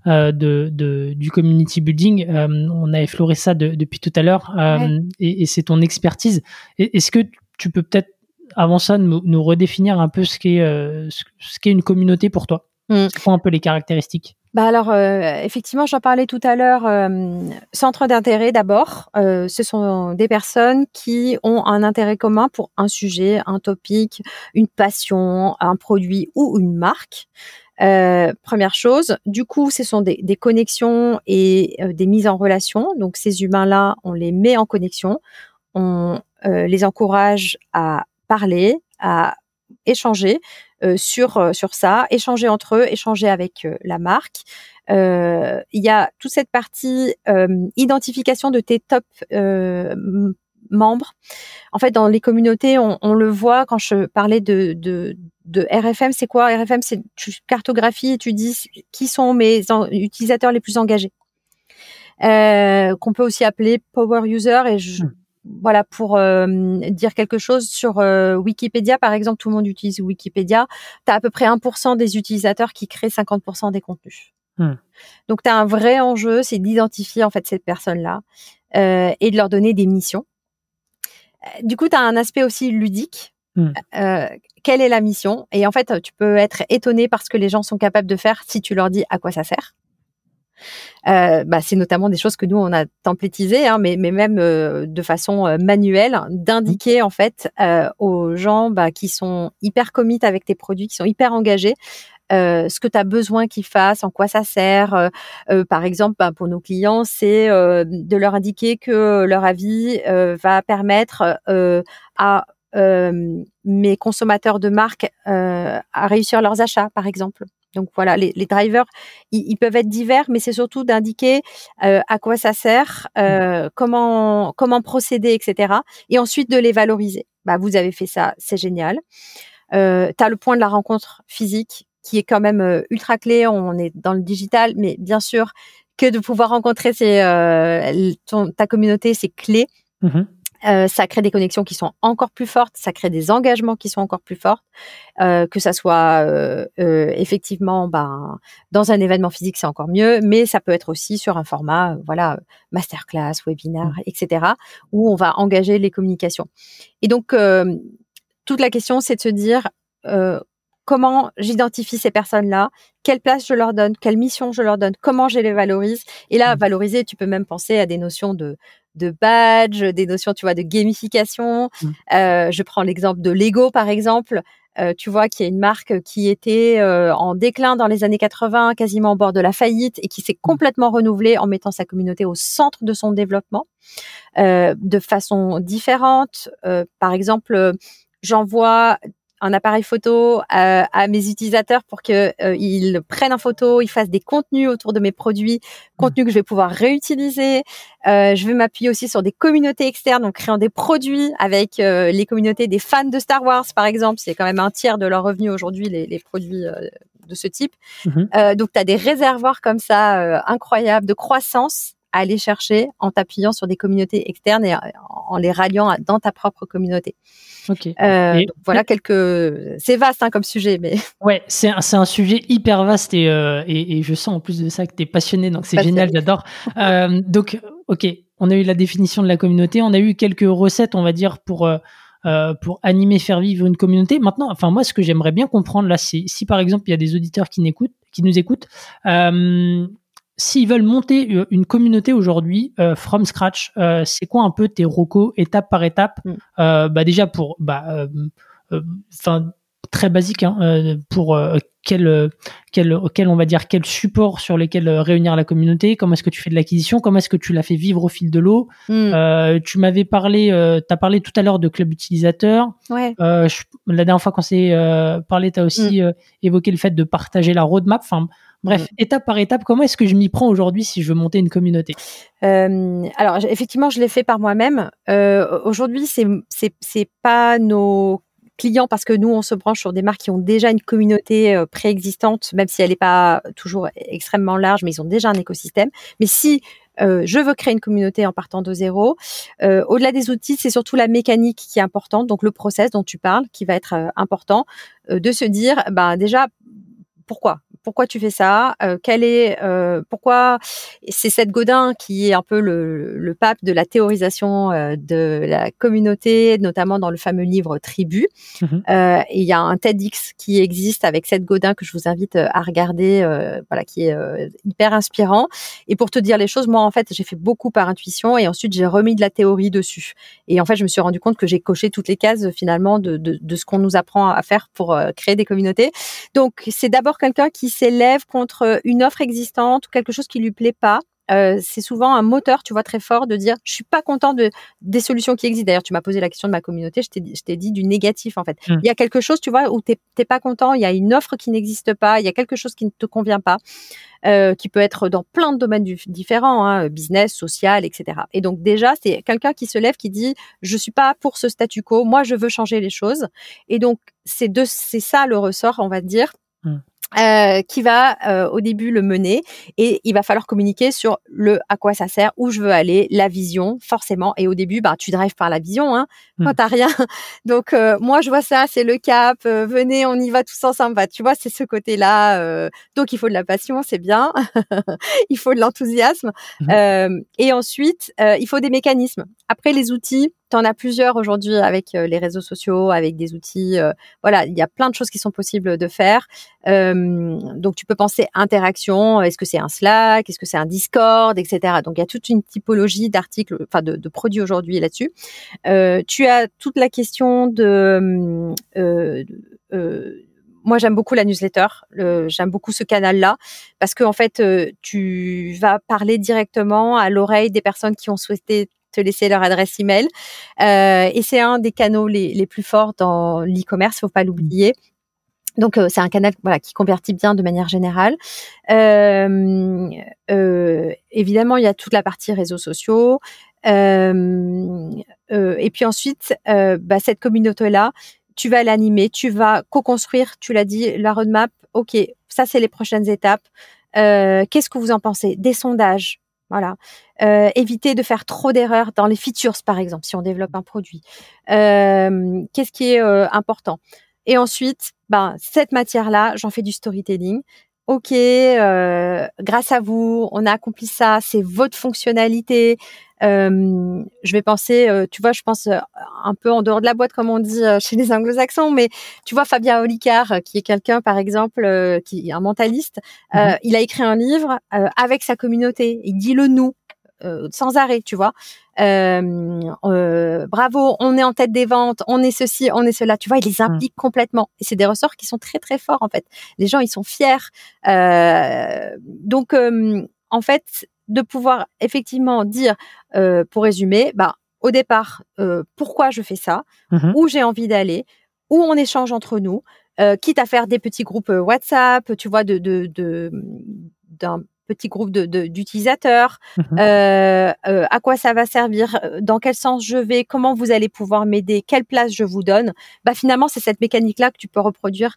de, du community building. on a effleuré ça depuis tout à l'heure et, c'est ton expertise. Est-ce que tu peux peut-être avant ça nous, redéfinir un peu ce qu'est ce qu'est une communauté pour toi? Mmh. C'est un peu les caractéristiques bah alors, euh, effectivement, j'en parlais tout à l'heure. Euh, centre d'intérêt d'abord, euh, ce sont des personnes qui ont un intérêt commun pour un sujet, un topic, une passion, un produit ou une marque. première chose. Du coup, ce sont des, des connexions et des mises en relation. Donc, ces humains-là, on les met en connexion, on les encourage à parler, à échanger euh, sur euh, sur ça, échanger entre eux, échanger avec euh, la marque. il y a toute cette partie identification de tes top membres. En fait, dans les communautés, on, on, le voit quand je parlais de, de, de RFM. C'est quoi? RFM C'est tu cartographies et tu dis qui sont mes utilisateurs les plus engagés. Euh, qu'on peut aussi appeler power user et je, hmm voilà, pour euh, dire quelque chose sur euh, Wikipédia, par exemple, tout le monde utilise Wikipédia. Tu as à peu près 1% des utilisateurs qui créent 50% des contenus. Hmm. Donc, tu as un vrai enjeu, c'est d'identifier en fait cette personne-là euh, et de leur donner des missions. Du coup, tu as un aspect aussi ludique. Hmm. quelle est la mission? Et en fait, tu peux être étonné par ce que les gens sont capables de faire si tu leur dis à quoi ça sert. Euh, bah, c'est notamment des choses que nous on a templétisées, hein, mais, mais même euh, de façon euh, manuelle, d'indiquer en fait aux gens bah, qui sont hyper commit avec tes produits, qui sont hyper engagés, ce que tu as besoin qu'ils fassent, en quoi ça sert. par exemple, ben, pour nos clients, c'est de leur indiquer que leur avis va permettre à mes consommateurs de marque à réussir leurs achats, par exemple. Donc voilà, les, drivers, ils, peuvent être divers, mais c'est surtout d'indiquer euh, à quoi ça sert, euh, comment comment procéder, etc. Et ensuite de les valoriser. Bah, vous avez fait ça, c'est génial. Euh, tu as le point de la rencontre physique qui est quand même ultra clé. On est dans le digital, mais bien sûr que de pouvoir rencontrer ta communauté, c'est clé. Mmh euh, ça crée des connexions qui sont encore plus fortes, ça crée des engagements qui sont encore plus forts, euh, que ça soit euh, effectivement ben, dans un événement physique, c'est encore mieux, mais ça peut être aussi sur un format, voilà, masterclass, webinaire, mmh. etc., où on va engager les communications. Et donc, toute la question, c'est de se dire comment j'identifie ces personnes-là, quelle place je leur donne, quelle mission je leur donne, comment je les valorise. Et là, mmh. valoriser, tu peux même penser à des notions de de badge, des notions, tu vois, de gamification. Mmh. Euh, je prends l'exemple de Lego, par exemple. Euh, tu vois qu'il y a une marque qui était euh, en déclin dans les années 80, quasiment au bord de la faillite, et qui s'est mmh. complètement renouvelée en mettant sa communauté au centre de son développement de façon différente. par exemple, j'envoie un appareil photo à, à mes utilisateurs pour que euh, ils prennent en photo, ils fassent des contenus autour de mes produits, contenus que je vais pouvoir réutiliser. Euh, je vais m'appuyer aussi sur des communautés externes, en créant des produits avec euh, les communautés des fans de Star Wars, par exemple. C'est quand même un tiers de leurs revenus aujourd'hui, les, les, produits euh, de ce type. Mmh donc, tu as des réservoirs comme ça incroyables de croissance à aller chercher en t'appuyant sur des communautés externes et en les ralliant dans ta propre communauté. Ok. Euh, voilà quelques. C'est vaste hein, comme sujet, mais. Ouais, c'est un, un, sujet hyper vaste et, euh, et, et, je sens en plus de ça que tu es passionné, donc c'est génial, j'adore. euh, donc, ok, on a eu la définition de la communauté, on a eu quelques recettes, on va dire, pour. Euh, euh pour animer, faire vivre une communauté. Maintenant, enfin moi, ce que j'aimerais bien comprendre là, c'est si par exemple il y a des auditeurs qui, qui nous écoutent, euh, s'ils veulent monter euh, une communauté aujourd'hui euh, from scratch, euh, c'est quoi un peu tes rocos étape par étape? Mm. Bah déjà pour bah enfin très basique hein, pour quel, quel, quel, on va dire, quel support sur lesquels réunir la communauté, comment est-ce que tu fais de l'acquisition, comment est-ce que tu l'as fait vivre au fil de l'eau? Mm. tu m'avais parlé, euh, tu as parlé tout à l'heure de club utilisateur. Ouais. la dernière fois qu'on s'est parlé, tu as aussi mm. évoqué le fait de partager la roadmap. Enfin, Bref, mm. étape par étape, comment est-ce que je m'y prends aujourd'hui si je veux monter une communauté? Euh, Alors, effectivement, je l'ai fait par moi-même. Euh, aujourd'hui, c'est c'est pas nos clients parce que nous, on se branche sur des marques qui ont déjà une communauté euh, préexistante, même si elle n'est pas toujours extrêmement large, mais ils ont déjà un écosystème. Mais si euh, je veux créer une communauté en partant de zéro. Euh, au-delà des outils, c'est surtout la mécanique qui est importante, donc le process dont tu parles, qui va être euh, important, de se dire, ben déjà, pourquoi? Pourquoi tu fais ça euh, Quel est euh, pourquoi c'est Seth Godin qui est un peu le, le pape de la théorisation euh, de la communauté, notamment dans le fameux livre Tribu. Euh, et il y a un TEDx qui existe avec Seth Godin que je vous invite euh, à regarder, voilà, qui est hyper inspirant. Et pour te dire les choses, moi en fait j'ai fait beaucoup par intuition et ensuite j'ai remis de la théorie dessus. Et en fait je me suis rendu compte que j'ai coché toutes les cases finalement de, de, de ce qu'on nous apprend à faire pour créer des communautés. Donc c'est d'abord quelqu'un qui s'élève contre une offre existante ou quelque chose qui lui plaît pas. Euh, c'est souvent un moteur, tu vois, très fort de dire je suis pas content de des solutions qui existent. D'ailleurs, tu m'as posé la question de ma communauté, je t'ai je t'ai dit du négatif en fait. Mmh. Il y a quelque chose, tu vois, où t'es t'es pas content, il y a une offre qui n'existe pas, il y a quelque chose qui ne te convient pas, euh, qui peut être dans plein de domaines différents, hein, business, social, etc. Et donc déjà, c'est quelqu'un qui se lève, qui dit je suis pas pour ce statu quo, moi je veux changer les choses. Et donc c'est de c'est ça le ressort, on va dire. Mmh. Euh, qui va euh, au début le mener et il va falloir communiquer sur le à quoi ça sert, où je veux aller, la vision forcément. Et au début, bah tu drives par la vision, hein, mmh. quand t'as rien. Donc euh, moi je vois ça, c'est le cap. venez, on y va tous ensemble. Bah, tu vois, c'est ce côté-là. donc il faut de la passion, c'est bien. il faut de l'enthousiasme. Mmh. et ensuite, il faut des mécanismes. Après les outils, tu en as plusieurs aujourd'hui avec euh, les réseaux sociaux, avec des outils. Euh, voilà, il y a plein de choses qui sont possibles de faire. Euh, donc, tu peux penser interaction. Est-ce que c'est un Slack Est-ce que c'est un Discord, etc. Donc, il y a toute une typologie d'articles, enfin de, de, produits aujourd'hui là-dessus. tu as toute la question de moi, j'aime beaucoup la newsletter. j'aime beaucoup ce canal-là parce que en fait, tu vas parler directement à l'oreille des personnes qui ont souhaité te laisser leur adresse email. Euh, et c'est un des canaux les, les plus forts dans l'e-commerce, faut pas l'oublier. Donc c'est un canal voilà qui convertit bien de manière générale. Euh, euh, évidemment, il y a toute la partie réseaux sociaux. et puis ensuite, bah, cette communauté-là, tu vas l'animer, tu vas co-construire, tu l'as dit, la roadmap. Ok, ça c'est les prochaines étapes. Qu'est-ce que vous en pensez? Des sondages, voilà. Euh, éviter de faire trop d'erreurs dans les features, par exemple, si on développe un produit. Euh, Qu'est-ce qui est euh, important? Et ensuite, ben, cette matière-là, j'en fais du storytelling. Ok, euh, grâce à vous, on a accompli ça. C'est votre fonctionnalité. Euh, je vais penser, euh, tu vois, je pense euh, un peu en dehors de la boîte, comme on dit chez les anglo-saxons, mais tu vois, Fabien Olicard, qui est quelqu'un, par exemple, qui est un mentaliste, mhm. il a écrit un livre avec sa communauté. Il dit le nous. Sans arrêt, tu vois. bravo, on est en tête des ventes, on est ceci, on est cela. Tu vois, il les mhm. implique complètement. Et c'est des ressorts qui sont très très forts en fait. Les gens, ils sont fiers. donc, en fait, de pouvoir effectivement dire, euh, pour résumer, bah, au départ, euh, pourquoi je fais ça, mmh où j'ai envie d'aller, où on échange entre nous, euh, quitte à faire des petits groupes WhatsApp, tu vois, de, de, d'un petit groupe de, d'utilisateurs, mmh à quoi ça va servir, dans quel sens je vais, comment vous allez pouvoir m'aider, quelle place je vous donne? Bah finalement, c'est cette mécanique-là que tu peux reproduire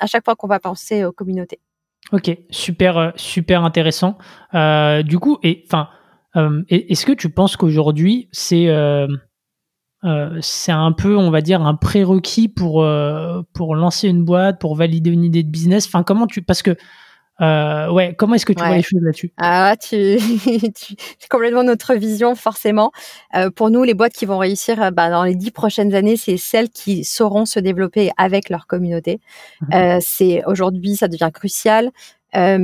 à chaque fois qu'on va penser aux communautés. Ok, super, euh, super intéressant. Euh, du coup, et enfin, euh, est-ce que tu penses qu'aujourd'hui c'est c'est un peu, on va dire, un prérequis pour pour lancer une boîte, pour valider une idée de business? Enfin, comment tu, parce que ouais, comment est-ce que tu vois les choses là-dessus? Ah, tu, c'est complètement notre vision, forcément. pour nous, les boîtes qui vont réussir bah, dans les dix prochaines années, c'est celles qui sauront se développer avec leur communauté. Mmh. c'est aujourd'hui, ça devient crucial. Euh,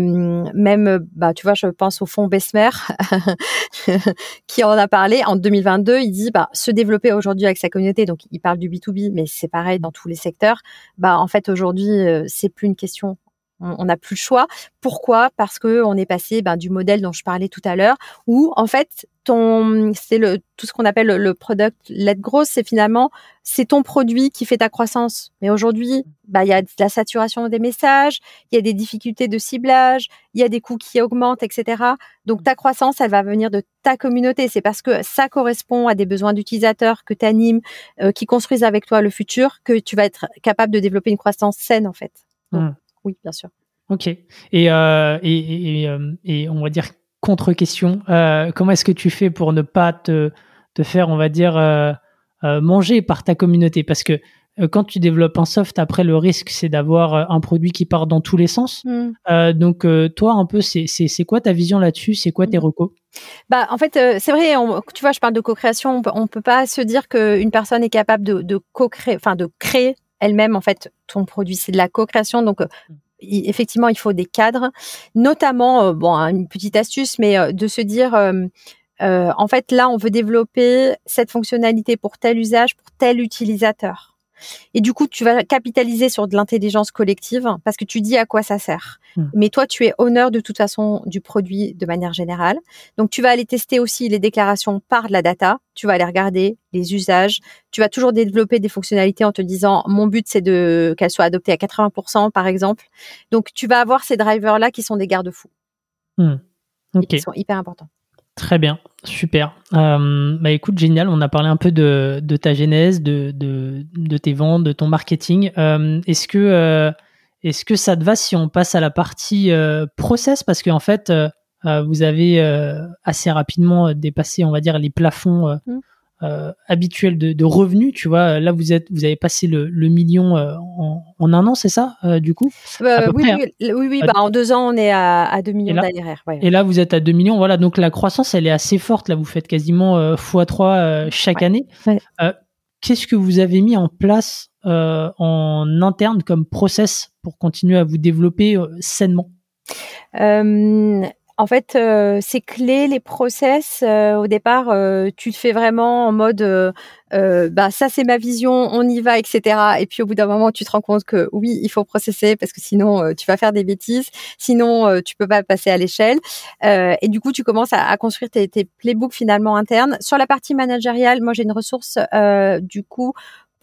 même, bah, tu vois, je pense au fonds Besmer qui en a parlé en 2022. Il dit, bah, se développer aujourd'hui avec sa communauté. Donc, il parle du B2B, mais c'est pareil dans tous les secteurs. Bah, en fait, aujourd'hui, euh, c'est plus une question on n'a plus le choix. Pourquoi? Parce que on est passé ben, du modèle dont je parlais tout à l'heure, où en fait ton c'est le tout ce qu'on appelle le, product led growth, c'est finalement c'est ton produit qui fait ta croissance. Mais aujourd'hui, bah il y a de la saturation des messages, il y a des difficultés de ciblage, il y a des coûts qui augmentent, etc. Donc ta croissance, elle va venir de ta communauté. C'est parce que ça correspond à des besoins d'utilisateurs que tu animes, euh, qui construisent avec toi le futur, que tu vas être capable de développer une croissance saine en fait. Mmh oui, bien sûr. Ok. Et, euh, et, euh, et, on va dire contre-question, euh, comment est-ce que tu fais pour ne pas te, te faire, on va dire, manger par ta communauté? Parce que quand tu développes un soft, après le risque, c'est d'avoir un produit qui part dans tous les sens. Mmh. donc toi, un peu, c'est quoi ta vision là-dessus? C'est quoi tes mmh. recos? Bah, en fait, c'est vrai. tu vois, je parle de co-création. On ne peut pas se dire qu'une personne est capable de, de co-créer, enfin de créer elle-même en fait ton produit. C'est de la co-création, donc euh, mm. effectivement il faut des cadres, notamment euh, bon une petite astuce, mais euh, de se dire en fait là on veut développer cette fonctionnalité pour tel usage, pour tel utilisateur. Et du coup, tu vas capitaliser sur de l'intelligence collective parce que tu dis à quoi ça sert. Hmm. Mais toi, tu es honneur de toute façon du produit de manière générale. Donc, tu vas aller tester aussi les déclarations par de la data. Tu vas aller regarder les usages. Tu vas toujours développer des fonctionnalités en te disant, mon but, c'est de qu'elles soient adoptées à 80%, par exemple. Donc, tu vas avoir ces drivers-là qui sont des garde-fous. Hmm. Qui sont hyper importants. Très bien, super. Euh, bah écoute, génial. On a parlé un peu de, ta genèse, de, tes ventes, de ton marketing. Euh, est-ce que euh, est-ce que ça te va si on passe à la partie process? Parce qu'en fait, vous avez assez rapidement dépassé, on va dire, les plafonds. Mmh. Euh, habituel de, de, revenus, tu vois. Là, vous êtes, vous avez passé le, le million euh, en, en, un an, c'est ça, euh, du coup? Oui, oui, hein. oui, oui, bah, en deux ans, on est à, à 2 millions d'ARR. Ouais. Et là, vous êtes à 2 millions, voilà. Donc la croissance, elle est assez forte. Là, vous faites quasiment x3 chaque année. Qu'est-ce que vous avez mis en place en interne comme process pour continuer à vous développer sainement? En fait, euh, c'est clé les process. Euh, au départ, euh, tu te fais vraiment en mode, bah ça c'est ma vision, on y va, etc. Et puis au bout d'un moment, tu te rends compte que oui, il faut processer parce que sinon tu vas faire des bêtises, sinon tu peux pas passer à l'échelle. et du coup, tu commences à, à construire tes, tes, playbooks finalement internes. Sur la partie managériale, moi j'ai une ressource du coup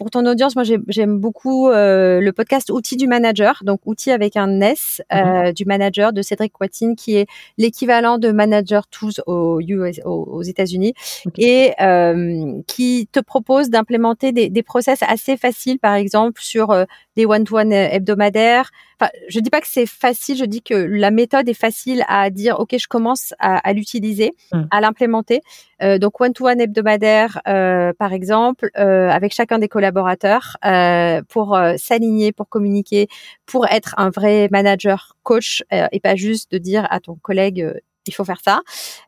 pour ton audience, moi j'aime beaucoup euh, le podcast Outils du manager, donc Outils avec un S euh, mhm. du manager de Cédric Watine, qui est l'équivalent de Manager Tools aux, aux, États-Unis et euh, qui te propose d'implémenter des, des process assez faciles, par exemple sur des one-to-one hebdomadaires. Enfin, je dis pas que c'est facile, je dis que la méthode est facile à dire. Ok, je commence à, à l'utiliser, mmh. à l'implémenter. Euh, donc one-to-one hebdomadaire, euh, par exemple, euh, avec chacun des collaborateurs euh, pour euh, s'aligner, pour communiquer, pour être un vrai manager coach et pas juste de dire à ton collègue il faut faire ça,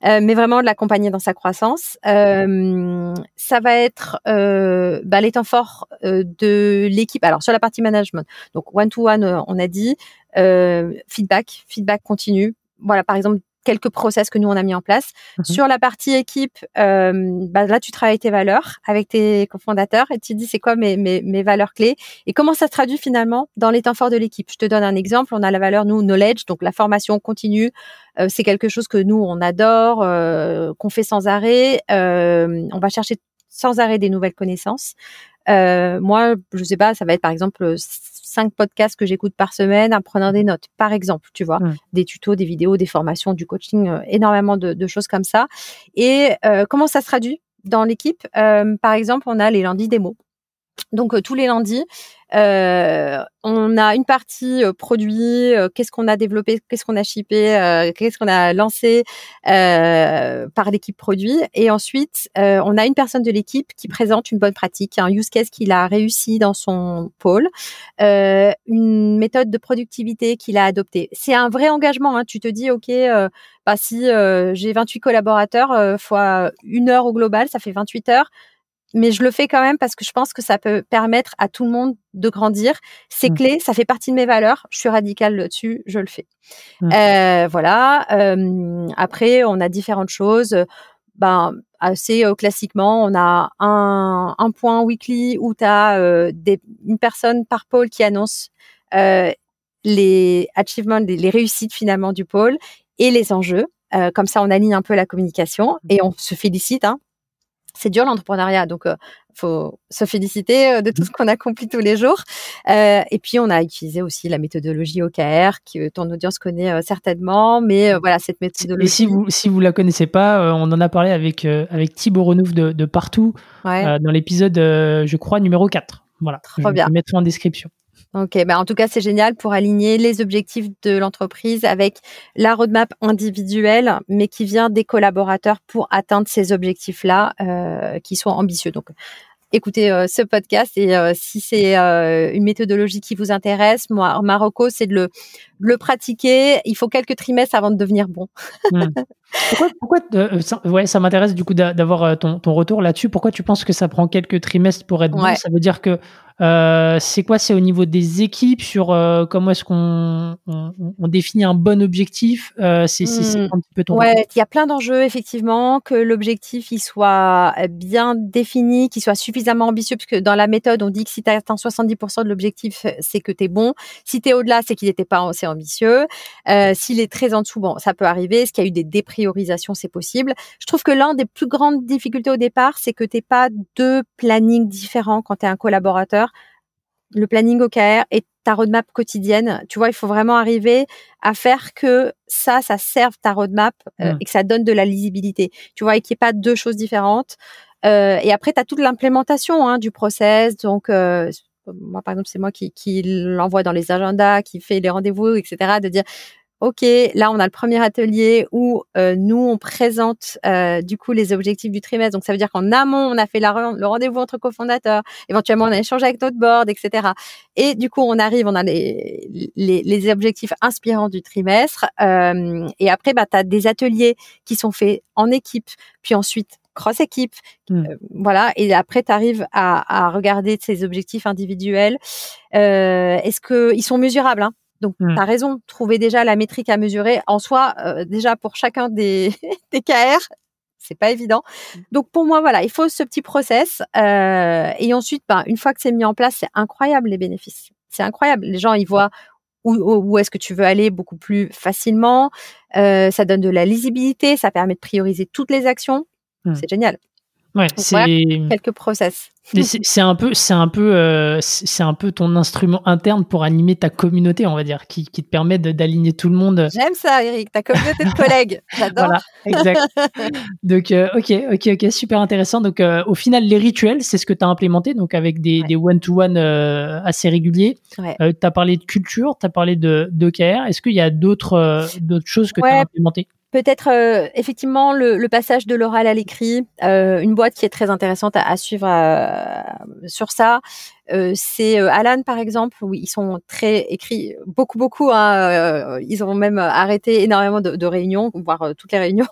euh, mais vraiment de l'accompagner dans sa croissance. Euh, ça va être euh, bah, euh, de l'équipe. Alors sur la partie management, donc one to one, on a dit feedback, feedback continu. Voilà, par exemple quelques process que nous on a mis en place. Mhm. Sur la partie équipe, euh, bah là tu travailles tes valeurs avec tes cofondateurs et tu dis c'est quoi mes, mes, mes, valeurs clés et comment ça se traduit finalement dans les temps forts de l'équipe? Je te donne un exemple. On a la valeur nous knowledge, donc la formation continue. Euh, c'est quelque chose que nous on adore, euh, qu'on fait sans arrêt. Euh, on va chercher sans arrêt des nouvelles connaissances. Euh, moi, je sais pas, ça va être par exemple cinq podcasts que j'écoute par semaine en prenant des notes, par exemple, tu vois, des tutos, des vidéos, des formations, du coaching, euh, énormément de, choses comme ça. Et euh, comment ça se traduit dans l'équipe? Euh, Par exemple, on a les lundis démos. Donc tous les lundis, euh, on a une partie euh, produit, euh, qu'est-ce qu'on a développé, qu'est-ce qu'on a shippé, qu'est-ce qu'on a lancé par l'équipe produit. Et ensuite, on a une personne de l'équipe qui présente une bonne pratique, un use case qu'il a réussi dans son pôle, une méthode de productivité qu'il a adoptée. C'est un vrai engagement. Hein. Tu te dis, OK, bah, si j'ai 28 collaborateurs fois une heure au global, ça fait 28 heures mais je le fais quand même parce que je pense que ça peut permettre à tout le monde de grandir. C'est mmh. clé, ça fait partie de mes valeurs. Je suis radicale là-dessus, je le fais. Mmh. Euh, voilà. Euh, après, on a différentes choses. Ben, assez euh, classiquement, on a un, un point weekly où tu as euh, des, une personne par pôle qui annonce euh, les achievements, les, les, réussites finalement du pôle et les enjeux. comme ça, on aligne un peu la communication et on se félicite. Hein, c'est dur l'entrepreneuriat, donc euh, faut se féliciter euh, de tout mmh. ce qu'on accomplit tous les jours. Euh, et puis on a utilisé aussi la méthodologie OKR que ton audience connaît euh, certainement, mais voilà cette méthodologie. Et si vous si vous la connaissez pas, on en a parlé avec avec Thibaut Renouf de, de partout dans l'épisode, je crois numéro 4. Voilà. Trop je bien. mettre en description. Ok, bah en tout cas c'est génial pour aligner les objectifs de l'entreprise avec la roadmap individuelle, mais qui vient des collaborateurs pour atteindre ces objectifs-là, euh, qui sont ambitieux. Donc écoutez euh, ce podcast et euh, si c'est une méthodologie qui vous intéresse, moi Marocco c'est de le, le pratiquer. Il faut quelques trimestres avant de devenir bon. Hmm. Pourquoi, pourquoi ça, ouais, ça m'intéresse du coup d'avoir ton, ton retour là-dessus. Pourquoi tu penses que ça prend quelques trimestres pour être bon? Ça veut dire que euh, c'est quoi? C'est au niveau des équipes sur euh, comment est-ce qu'on on, on définit un bon objectif? Euh, C'est mmh. un petit peu ton. Ouais, il y a plein d'enjeux effectivement que l'objectif il soit bien défini, qu'il soit suffisamment ambitieux, puisque dans la méthode on dit que si tu atteins 70% de l'objectif, c'est que tu es bon. Si tu es au-delà, c'est qu'il n'était pas ambitieux. Euh, S'il est très en dessous, bon, ça peut arriver. Est-ce qu'il y a eu des dépriorisations? C'est possible. Je trouve que l'un des plus grandes difficultés au départ, c'est que t'es pas deux plannings différents quand tu es un collaborateur le planning OKR et ta roadmap quotidienne. Tu vois, il faut vraiment arriver à faire que ça, ça serve ta roadmap euh, mm. et que ça donne de la lisibilité. Tu vois, et qu'il n'y ait pas deux choses différentes. Euh, et après, tu as toute l'implémentation hein, du process. Donc, euh, moi, par exemple, c'est moi qui, qui l'envoie dans les agendas, qui fait les rendez-vous, etc. De dire, OK, là on a le premier atelier où euh, nous on présente euh, du coup les objectifs du trimestre. Donc ça veut dire qu'en amont on a fait la, le rendez-vous entre cofondateurs, éventuellement on a échangé avec notre board, etc. Et du coup on arrive, on a les, les, les objectifs inspirants du trimestre. Euh, et après bah tu as des ateliers qui sont faits en équipe, puis ensuite cross équipe, mmh. voilà. Et après, tu arrives à, à, regarder ces objectifs individuels. Euh, Est-ce que ils sont mesurables hein? Donc, tu as raison, trouver déjà la métrique à mesurer en soi, déjà pour chacun des, des KR, c'est pas évident. Mmh. Donc pour moi, voilà, il faut ce petit process. Euh, et ensuite, ben, une fois que c'est mis en place, c'est incroyable les bénéfices. C'est incroyable. Les gens, ils voient où, où est-ce que tu veux aller beaucoup plus facilement. Euh, ça donne de la lisibilité, ça permet de prioriser toutes les actions. Mmh. C'est génial. Ouais, c'est quelques process. C'est un peu, c'est un peu, euh, c'est un peu ton instrument interne pour animer ta communauté, on va dire, qui, qui te permet d'aligner tout le monde. J'aime ça, Eric, ta communauté de collègues. J'adore. Voilà, exact. donc, euh, ok, ok, ok, super intéressant. Donc, euh, au final, les rituels, c'est ce que tu as implémenté, donc avec des, des one-to-one assez réguliers. Ouais. tu as parlé de culture, tu as parlé de, de KR. Est-ce qu'il y a d'autres, d'autres choses que tu as implémentées? Peut-être euh, effectivement le, le, passage de l'oral à l'écrit, euh, une boîte qui est très intéressante à, à suivre euh, sur ça. Euh, c'est Alan par exemple, où ils sont très écrits beaucoup beaucoup. Hein, ils ont même arrêté énormément de, de réunions, voire toutes les réunions,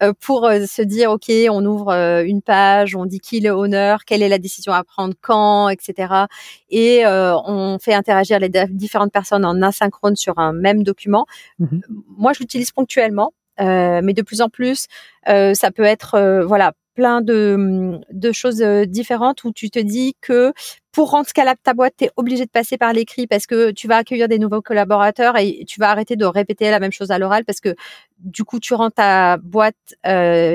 pour se dire ok, on ouvre une page, on dit qui le honneur, quelle est la décision à prendre quand, etc. Et on fait interagir les différentes personnes en asynchrone sur un même document. Mmh Moi, je l'utilise ponctuellement euh, mais de plus en plus, euh, ça peut être euh, voilà plein de, de choses différentes où tu te dis que pour rendre scalable ta boîte, tu es obligé de passer par l'écrit parce que tu vas accueillir des nouveaux collaborateurs et tu vas arrêter de répéter la même chose à l'oral parce que du coup, tu rends ta boîte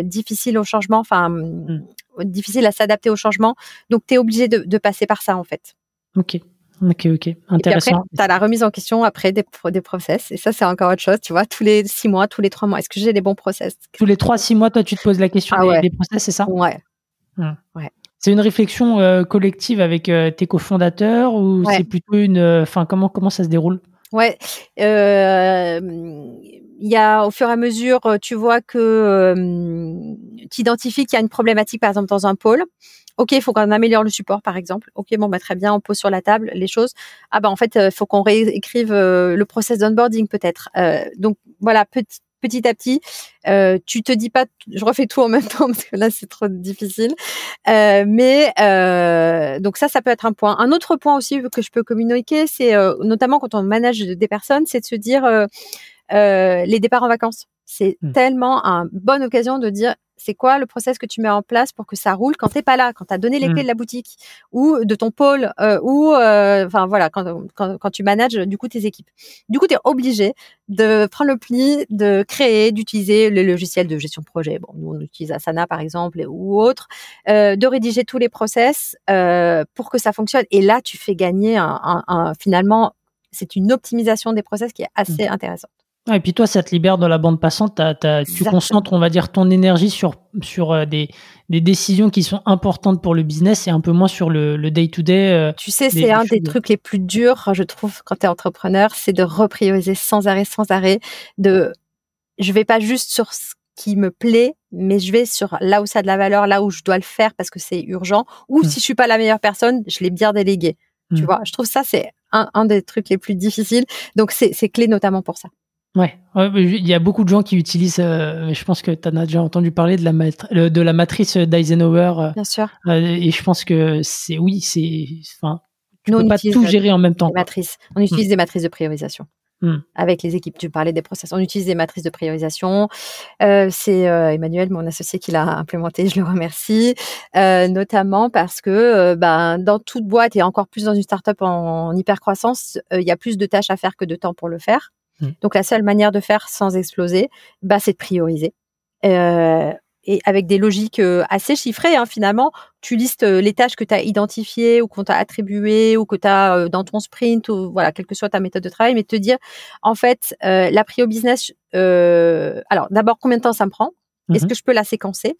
difficile au changement, enfin, mmh. difficile à s'adapter au changement. Donc, tu es obligé de, de passer par ça, en fait. Ok. Ok, ok, intéressant. tu as la remise en question après des, des process. Et ça, c'est encore autre chose, tu vois, tous les six mois, tous les trois mois. Est-ce que j'ai les bons process? Tous les trois, six mois, toi, tu te poses la question ah des, process, c'est ça? Ouais. Hum. ouais. C'est une réflexion euh, collective avec euh, tes cofondateurs ou c'est plutôt une. Euh, enfin, comment, comment ça se déroule? Ouais. Il y a au fur et à mesure, tu vois que tu identifies qu'il y a une problématique, par exemple, dans un pôle. Ok, il faut qu'on améliore le support, par exemple. Ok, bon, bah, très bien, on pose sur la table les choses. Ah bah en fait, il euh, faut qu'on réécrive euh, le process d'onboarding peut-être. Euh, donc voilà, petit, à petit, euh, tu te dis pas, je refais tout en même temps parce que là c'est trop difficile. Mais donc ça, ça peut être un point. Un autre point aussi que je peux communiquer, c'est notamment quand on manage des personnes, c'est de se dire les départs en vacances. C'est mmh. tellement une bonne occasion de dire c'est quoi le process que tu mets en place pour que ça roule quand t'es pas là, quand tu as donné les mmh. clés de la boutique ou de ton pôle euh, ou euh, enfin voilà quand, quand, quand, tu manages du coup tes équipes. Du coup, tu es obligé de prendre le pli, de créer, d'utiliser le logiciel de gestion de projet. Bon, nous on utilise Asana par exemple ou autre, euh, de rédiger tous les process euh, pour que ça fonctionne. Et là, tu fais gagner un, un, un finalement, c'est une optimisation des process qui est assez mmh. intéressante et puis toi, ça te libère dans la bande passante. tu concentres, on va dire, ton énergie sur, sur euh, des, des, décisions qui sont importantes pour le business et un peu moins sur le day-to-day. Euh, tu sais, c'est un des trucs les plus durs, je trouve, quand tu es entrepreneur, c'est de reprioriser sans arrêt, sans arrêt. De, je vais pas juste sur ce qui me plaît, mais je vais sur là où ça a de la valeur, là où je dois le faire parce que c'est urgent. Ou mmh. si je suis pas la meilleure personne, je l'ai bien délégué. Tu mmh. vois, je trouve ça, c'est un, un des trucs les plus difficiles. Donc, c'est clé notamment pour ça. Ouais, il y a beaucoup de gens qui utilisent, euh, je pense que tu en as déjà entendu parler de la, de la matrice d'Eisenhower. Euh, Bien sûr. Euh, et je pense que c'est, oui, c'est, enfin, tu peux pas tout gérer en même temps. Matrices. On utilise des matrices de priorisation. Hmm. Avec les équipes, tu parlais des process. On utilise des matrices de priorisation. c'est Emmanuel, mon associé, qui l'a implémenté. Je le remercie, notamment parce que ben, dans toute boîte et encore plus dans une startup en, en hyper croissance, il y a plus de tâches à faire que de temps pour le faire. Mmh. Donc la seule manière de faire sans exploser, bah, c'est de prioriser. Euh, et avec des logiques euh, assez chiffrées, hein, finalement, tu listes euh, les tâches que tu as identifiées ou qu'on t'a attribuées ou que tu as dans ton sprint ou voilà, quelle que soit ta méthode de travail, mais te dire, en fait, la prio business, alors d'abord, combien de temps ça me prend? Est-ce mmh que je peux la séquencer?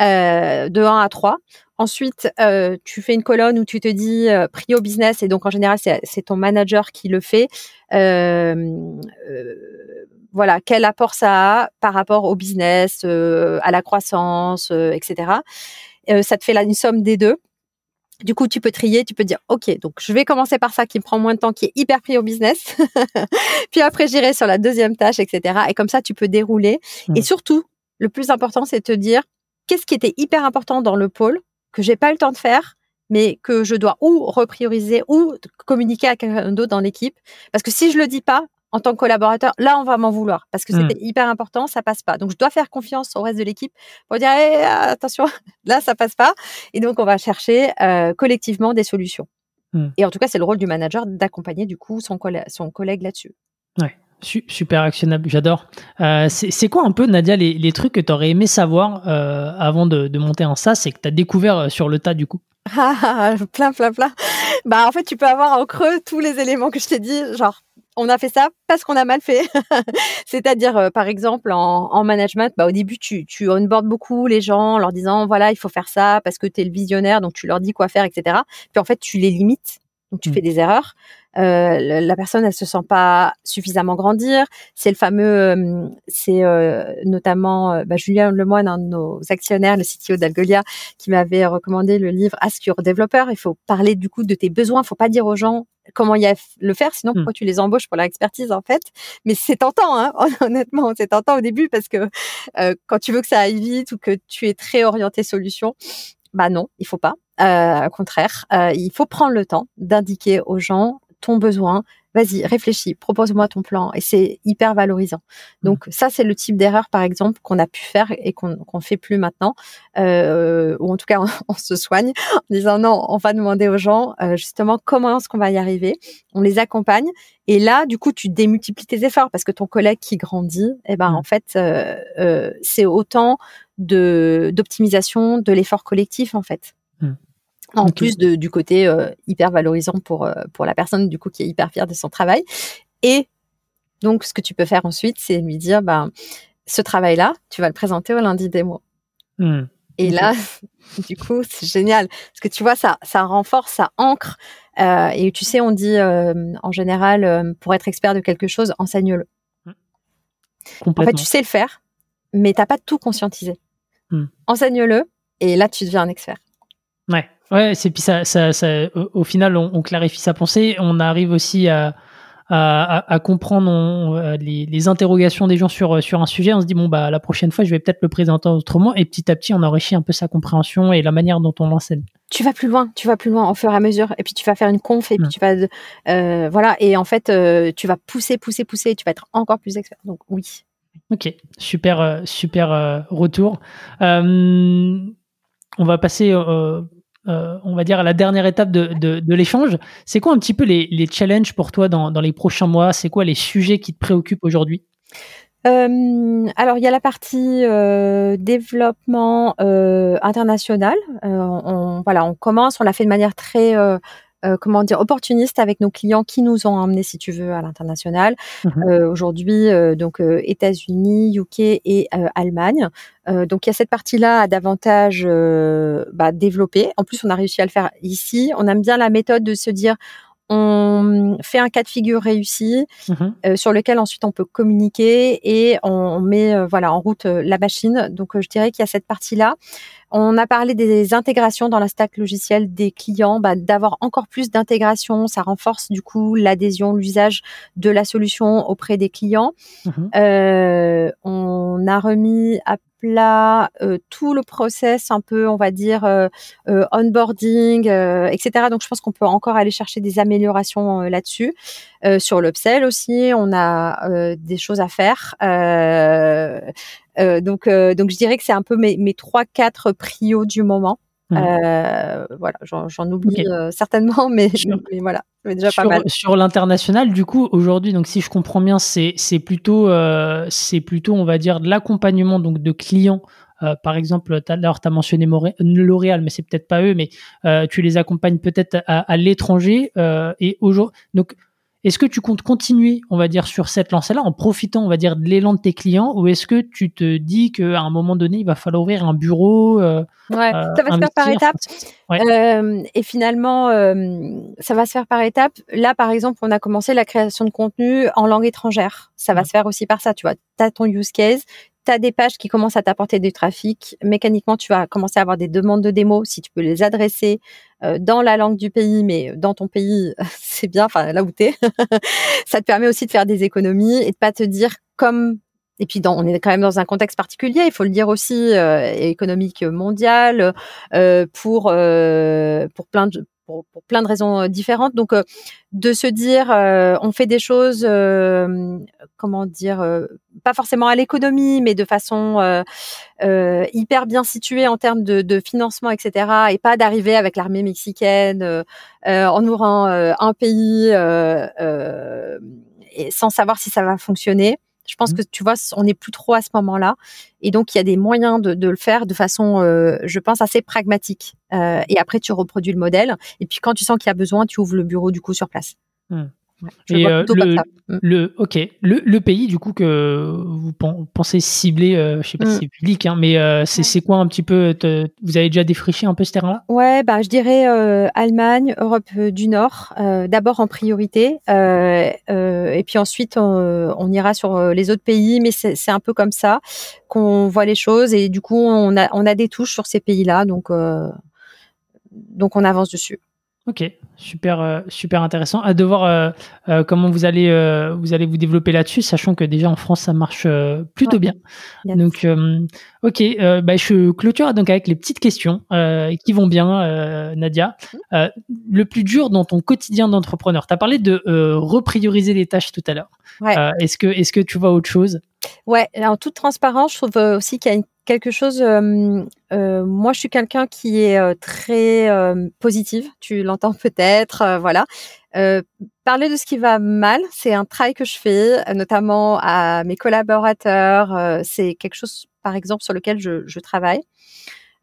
Euh, de 1 à 3 Ensuite, euh, tu fais une colonne où tu te dis euh, prio business et donc en général c'est ton manager qui le fait. voilà, quel apport ça a par rapport au business, à la croissance, etc. ça te fait là une somme des deux. Du coup, tu peux trier, tu peux dire, OK, donc je vais commencer par ça qui me prend moins de temps, qui est hyper pris au business. Puis après, j'irai sur la deuxième tâche, etc. Et comme ça, tu peux dérouler. Et mmh. surtout, le plus important, c'est de te dire qu'est-ce qui était hyper important dans le pôle que j'ai pas eu le temps de faire mais que je dois ou reprioriser ou communiquer à quelqu'un d'autre dans l'équipe. Parce que si je le dis pas, en tant que collaborateur, là, on va m'en vouloir parce que Mmh. c'était hyper important, ça passe pas. Donc, je dois faire confiance au reste de l'équipe pour dire, Eh, attention, là, ça passe pas. Et donc, on va chercher euh, collectivement des solutions. Mmh. Et en tout cas, c'est le rôle du manager d'accompagner du coup son, collègue là-dessus. Su- super actionnable, j'adore. Euh, c'est quoi un peu, Nadia, les, trucs que tu aurais aimé savoir euh, avant de, monter en SaaS et que tu as découvert euh, sur le tas du coup? Ah, plein, plein, plein. Bah, en fait, tu peux avoir en creux tous les éléments que je t'ai dit, genre. On a fait ça parce qu'on a mal fait. C'est-à-dire, par exemple, en, en management, bah, au début, tu, tu onboardes beaucoup les gens en leur disant, voilà, il faut faire ça parce que tu es le visionnaire, donc tu leur dis quoi faire, etc. Puis en fait, tu les limites, donc tu Mm. fais des erreurs. Euh, la la personne, elle se sent pas suffisamment grandir. C'est le fameux, euh, c'est euh, notamment euh, bah, Julien Lemoine, un de nos actionnaires, le CTO d'Algolia, qui m'avait recommandé le livre Ask Your Developer. Il faut parler du coup de tes besoins. Il faut pas dire aux gens comment il y a le faire, sinon Mm. pourquoi tu les embauches pour leur expertise en fait. Mais c'est tentant, hein, honnêtement, c'est tentant au début parce que euh, quand tu veux que ça aille vite ou que tu es très orienté solution, bah non, il faut pas. Euh, au contraire, euh, il faut prendre le temps d'indiquer aux gens ton besoin. Vas-y, réfléchis, propose-moi ton plan. Et c'est hyper valorisant. Donc ça, c'est le type d'erreur, par exemple, qu'on a pu faire et qu'on qu'on fait plus maintenant, euh, ou en tout cas, on, on se soigne en disant non, on va demander aux gens euh, justement comment est-ce qu'on va y arriver. On les accompagne et là, du coup, tu démultiplies tes efforts parce que ton collègue qui grandit, eh ben Mm. en fait, euh, euh, c'est autant de d'optimisation de l'effort collectif en fait. Mm. En plus de, du côté euh, hyper valorisant pour euh, pour la personne du coup qui est hyper fière de son travail. Et donc, ce que tu peux faire ensuite, c'est lui dire, ben, ce travail-là, tu vas le présenter au lundi des mois. Hmm. Et là, du coup, c'est génial. Parce que tu vois, ça, ça renforce, ça ancre. Euh, et tu sais, on dit euh, en général, euh, pour être expert de quelque chose, enseigne-le. En Complètement. fait, tu sais le faire, mais t'as pas tout conscientisé. Hmm. Enseigne-le, et là, tu deviens un expert. Ouais, ouais, c'est puis ça, ça, ça- au, au final, on, on clarifie sa pensée, on arrive aussi à, à, comprendre on- euh, les, les interrogations des gens sur sur un sujet. On se dit bon bah la prochaine fois, je vais peut-être le présenter autrement, et petit à petit, on enrichit un peu sa compréhension et la manière dont on l'enseigne. tu vas plus loin, tu vas plus loin au fur et à mesure, et puis tu vas faire une conf, et puis Mm. tu vas, euh, voilà, et en fait, euh, tu vas pousser, pousser, pousser, et tu vas être encore plus expert. Donc oui. Ok, super, euh, super euh, retour. Euh, on va passer, euh, euh, on va dire, à la dernière étape de, de, de l'échange. C'est quoi un petit peu les, les challenges pour toi dans, dans les prochains mois? C'est quoi les sujets qui te préoccupent aujourd'hui? Euh, alors, il y a la partie euh, développement euh, international. Euh, on, voilà, on commence, on l'a fait de manière très, euh, comment dire, opportuniste avec nos clients qui nous ont emmenés, si tu veux, à l'international. Mhm. Euh, Aujourd'hui, euh, donc États-Unis, UK et Allemagne. Donc, il y a cette partie-là à davantage bah, développer. En plus, on a réussi à le faire ici. On aime bien la méthode de se dire, on fait un cas de figure réussi Mhm. euh, sur lequel ensuite on peut communiquer et on, met euh, voilà en route euh, la machine. Donc je dirais qu'il y a cette partie-là. On a parlé des intégrations dans la stack logicielle des clients, bah, d'avoir encore plus d'intégration, ça renforce du coup l'adhésion, l'usage de la solution auprès des clients. Mhm. Euh, on a remis à plat euh, tout le process un peu, on va dire, euh, euh, onboarding, euh, etc. Donc, je pense qu'on peut encore aller chercher des améliorations euh, là-dessus. Euh, sur l'upsell aussi, on a euh, des choses à faire. Euh, donc, donc, je dirais que c'est un peu mes, mes trois, quatre prios du moment. Euh, voilà, j'en oublie certainement, mais, Sur- mais voilà, déjà pas sur, mal. sur l'international, du coup, aujourd'hui, donc si je comprends bien, c'est plutôt, euh, c'est plutôt, on va dire, de l'accompagnement donc de clients. Euh, par exemple, l'heure, tu as mentionné L'Oréal, mais c'est peut-être pas eux, mais euh, tu les accompagnes peut-être à, à l'étranger. et aujourd'hui, donc, est-ce que tu comptes continuer, on va dire, sur cette lancée-là, en profitant, on va dire, de l'élan de tes clients, ou est-ce que tu te dis qu'à un moment donné, il va falloir ouvrir un bureau euh, Ouais, euh, ça va se faire par étapes. Ouais. Euh, et finalement, ça va se faire par étapes. Là, par exemple, on a commencé la création de contenu en langue étrangère. Ça va Mhm. se faire aussi par ça. Tu vois, tu as ton use case, tu as des pages qui commencent à t'apporter du trafic. Mécaniquement, tu vas commencer à avoir des demandes de démos. Si tu peux les adresser euh, dans la langue du pays, mais dans ton pays, c'est bien, enfin là où tu ça te permet aussi de faire des économies et de pas te dire comme Et puis, dans, on est quand même dans un contexte particulier, il faut le dire aussi, euh, économique mondial, euh, pour euh, pour plein de pour, pour, plein de raisons différentes. Donc, de se dire, on fait des choses, comment dire, pas forcément à l'économie, mais de façon hyper bien située en termes de, de financement, etc. Et pas d'arriver avec l'armée mexicaine en ouvrant un pays et sans savoir si ça va fonctionner. Je pense mmh. que tu vois, on n'est plus trop à ce moment-là, et donc il y a des moyens de, de le faire de façon, euh, je pense, assez pragmatique. Euh, et après, tu reproduis le modèle, et puis quand tu sens qu'il y a besoin, tu ouvres le bureau du coup sur place. Mmh. Et euh, le, mm. le, ok, le, le, pays du coup que vous pensez cibler, euh, je sais pas si mm. c'est public, hein, mais euh, c'est quoi un petit peu Vous avez déjà défriché un peu ce terrain-là? Ouais, bah je dirais Allemagne, Europe du Nord, d'abord en priorité, et puis ensuite on, on, ira sur les autres pays, mais c'est un peu comme ça qu'on voit les choses, et du coup on a on a des touches sur ces pays-là, donc donc on avance dessus. Ok, super, euh, super intéressant. À devoir euh, euh, comment vous allez, vous allez vous développer là-dessus, sachant que déjà en France ça marche plutôt bien. Donc, ok, bah, je clôture donc avec les petites questions qui vont bien, Nadia. Mhm. le plus dur dans ton quotidien d'entrepreneur. Tu as parlé de reprioriser les tâches tout à l'heure. est-ce que, est-ce que tu vois autre chose? Ouais, en toute transparence, je trouve aussi qu'il y a quelque chose. Euh, euh, moi, je suis quelqu'un qui est euh, très positive. Tu l'entends peut-être, voilà. parler de ce qui va mal, c'est un travail que je fais, notamment à mes collaborateurs. c'est quelque chose, par exemple, sur lequel je, je travaille.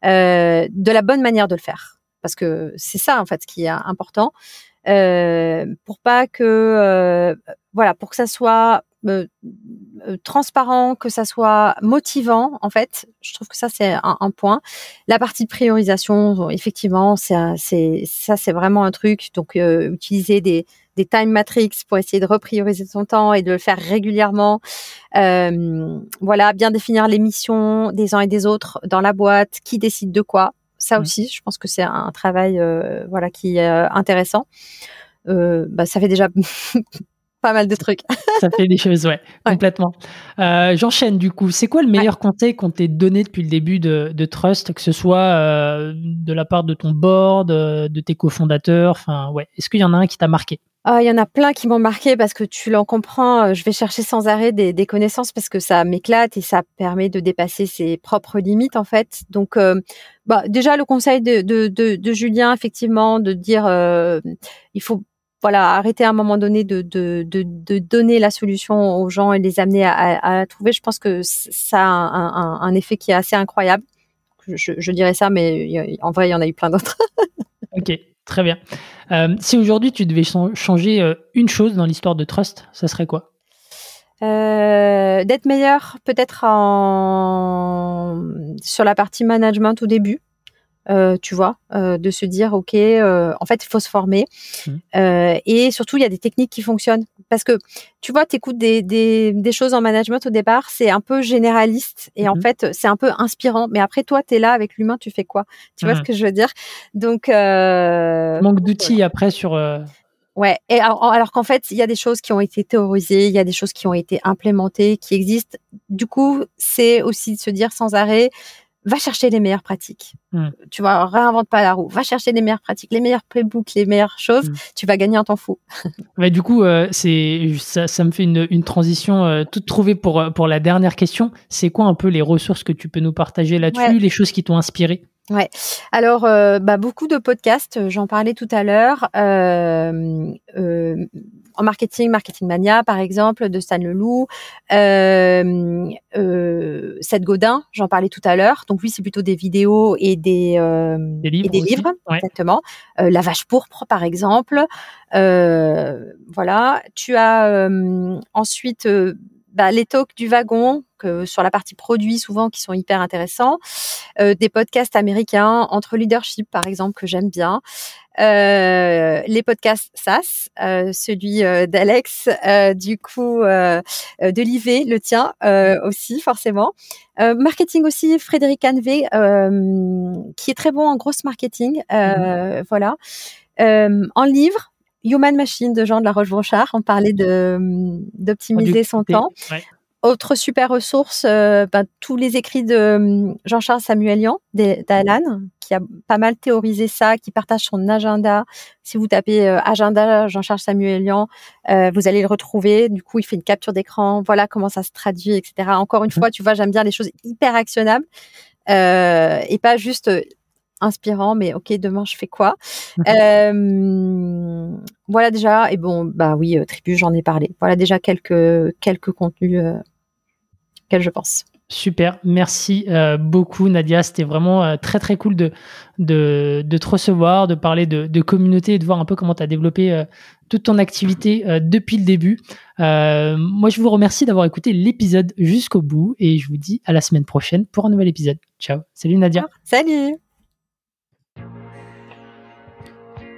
de la bonne manière de le faire, parce que c'est ça en fait ce qui est important. pour pas que, voilà, pour que ça soit euh, euh, transparent, que ça soit motivant, en fait, je trouve que ça c'est un, point. La partie de priorisation, effectivement, c'est ça c'est vraiment un truc. Donc euh, utiliser des des time matrix pour essayer de reprioriser son temps et de le faire régulièrement. voilà, bien définir les missions des uns et des autres dans la boîte, qui décide de quoi. Ça mmh. aussi, je pense que c'est un travail voilà qui est intéressant. bah, ça fait déjà pas mal de trucs. ça fait des choses, ouais, complètement. Euh, j'enchaîne du coup. C'est quoi le meilleur conseil qu'on t'ait donné depuis le début de, Trust, que ce soit euh, de la part de ton board, euh, de tes cofondateurs? Enfin, ouais. Est-ce qu'il y en a un qui t'a marqué? Ah, il y en a plein qui m'ont marqué parce que tu l'en comprends. Je vais chercher sans arrêt des, connaissances parce que ça m'éclate et ça permet de dépasser ses propres limites en fait. Donc, bah, déjà le conseil de, de, Julien, effectivement, de dire il faut voilà, arrêter à un moment donné de, de, de, donner la solution aux gens et les amener à, à, trouver, je pense que ça a un, un, effet qui est assez incroyable. Je, je, dirais ça, mais en vrai, il y en a eu plein d'autres. ok, très bien. Euh, si aujourd'hui tu devais changer euh, une chose dans l'histoire de Trust, ça serait quoi? Euh, D'être meilleur peut-être en... sur la partie management au début. Euh, tu vois, euh, de se dire ok, euh, en fait il faut se former mmh. et surtout il y a des techniques qui fonctionnent parce que tu vois, tu écoutes des, des, des, choses en management au départ, c'est un peu généraliste et en mmh. fait c'est un peu inspirant, mais après toi tu es là avec l'humain, tu fais quoi? Tu vois ce mmh. que je veux dire? Donc manque d'outils après sur Ouais, et alors, alors qu'en fait, il y a des choses qui ont été théorisées, il y a des choses qui ont été implémentées, qui existent. Du coup, c'est aussi de se dire sans arrêt, va chercher les meilleures pratiques. Hmm. Tu vois, réinvente pas la roue. Va chercher les meilleures pratiques, les meilleurs playbooks, les meilleures choses. Hmm. Tu vas gagner un temps fou. ouais, du coup, euh, c'est ça, ça, me fait une, une transition euh, toute trouvée pour euh, pour la dernière question. C'est quoi un peu les ressources que tu peux nous partager là-dessus, les choses qui t'ont inspiré? Ouais. Alors, euh, bah, beaucoup de podcasts. J'en parlais tout à l'heure. Euh, en marketing, Marketing Mania, par exemple, de Stan Leloup. Euh, euh, Seth Godin, j'en parlais tout à l'heure. Donc lui, c'est plutôt des vidéos et des, euh, des livres, et des livres exactement. Euh, La vache pourpre, par exemple. Euh, voilà. Tu as euh, ensuite bah, les talks du wagon que sur la partie produit souvent qui sont hyper intéressants, euh, des podcasts américains entre leadership par exemple que j'aime bien, euh, les podcasts SAS, euh, celui euh, d'Alex, euh, du coup de l'IV, le tien aussi forcément, marketing aussi Frédéric Hanvé qui est très bon en grosse marketing, mmh. voilà, en livre Human Machine de Jean de la Roche-Brochard. On parlait de d'optimiser son temps. autre super ressource, euh, ben, tous les écrits de hum, Jean-Charles Samuelian d'Alan, qui a pas mal théorisé ça, qui partage son agenda. Si vous tapez euh, agenda Jean-Charles Samuelian, euh, vous allez le retrouver. Du coup, il fait une capture d'écran. Voilà comment ça se traduit, etc. Encore une mmh. fois, tu vois, j'aime bien les choses hyper actionnables et pas juste inspirant, mais ok, demain je fais quoi? Euh, Voilà déjà, et bon, bah oui, euh, tribu, j'en ai parlé. Voilà déjà quelques quelques contenus euh, je pense. Super, merci euh, beaucoup Nadia, c'était vraiment très très cool de, de, de, te recevoir, de parler de, de, communauté et de voir un peu comment tu as développé toute ton activité depuis le début. moi je vous remercie d'avoir écouté l'épisode jusqu'au bout et je vous dis à la semaine prochaine pour un nouvel épisode. Ciao, salut Nadia. Salut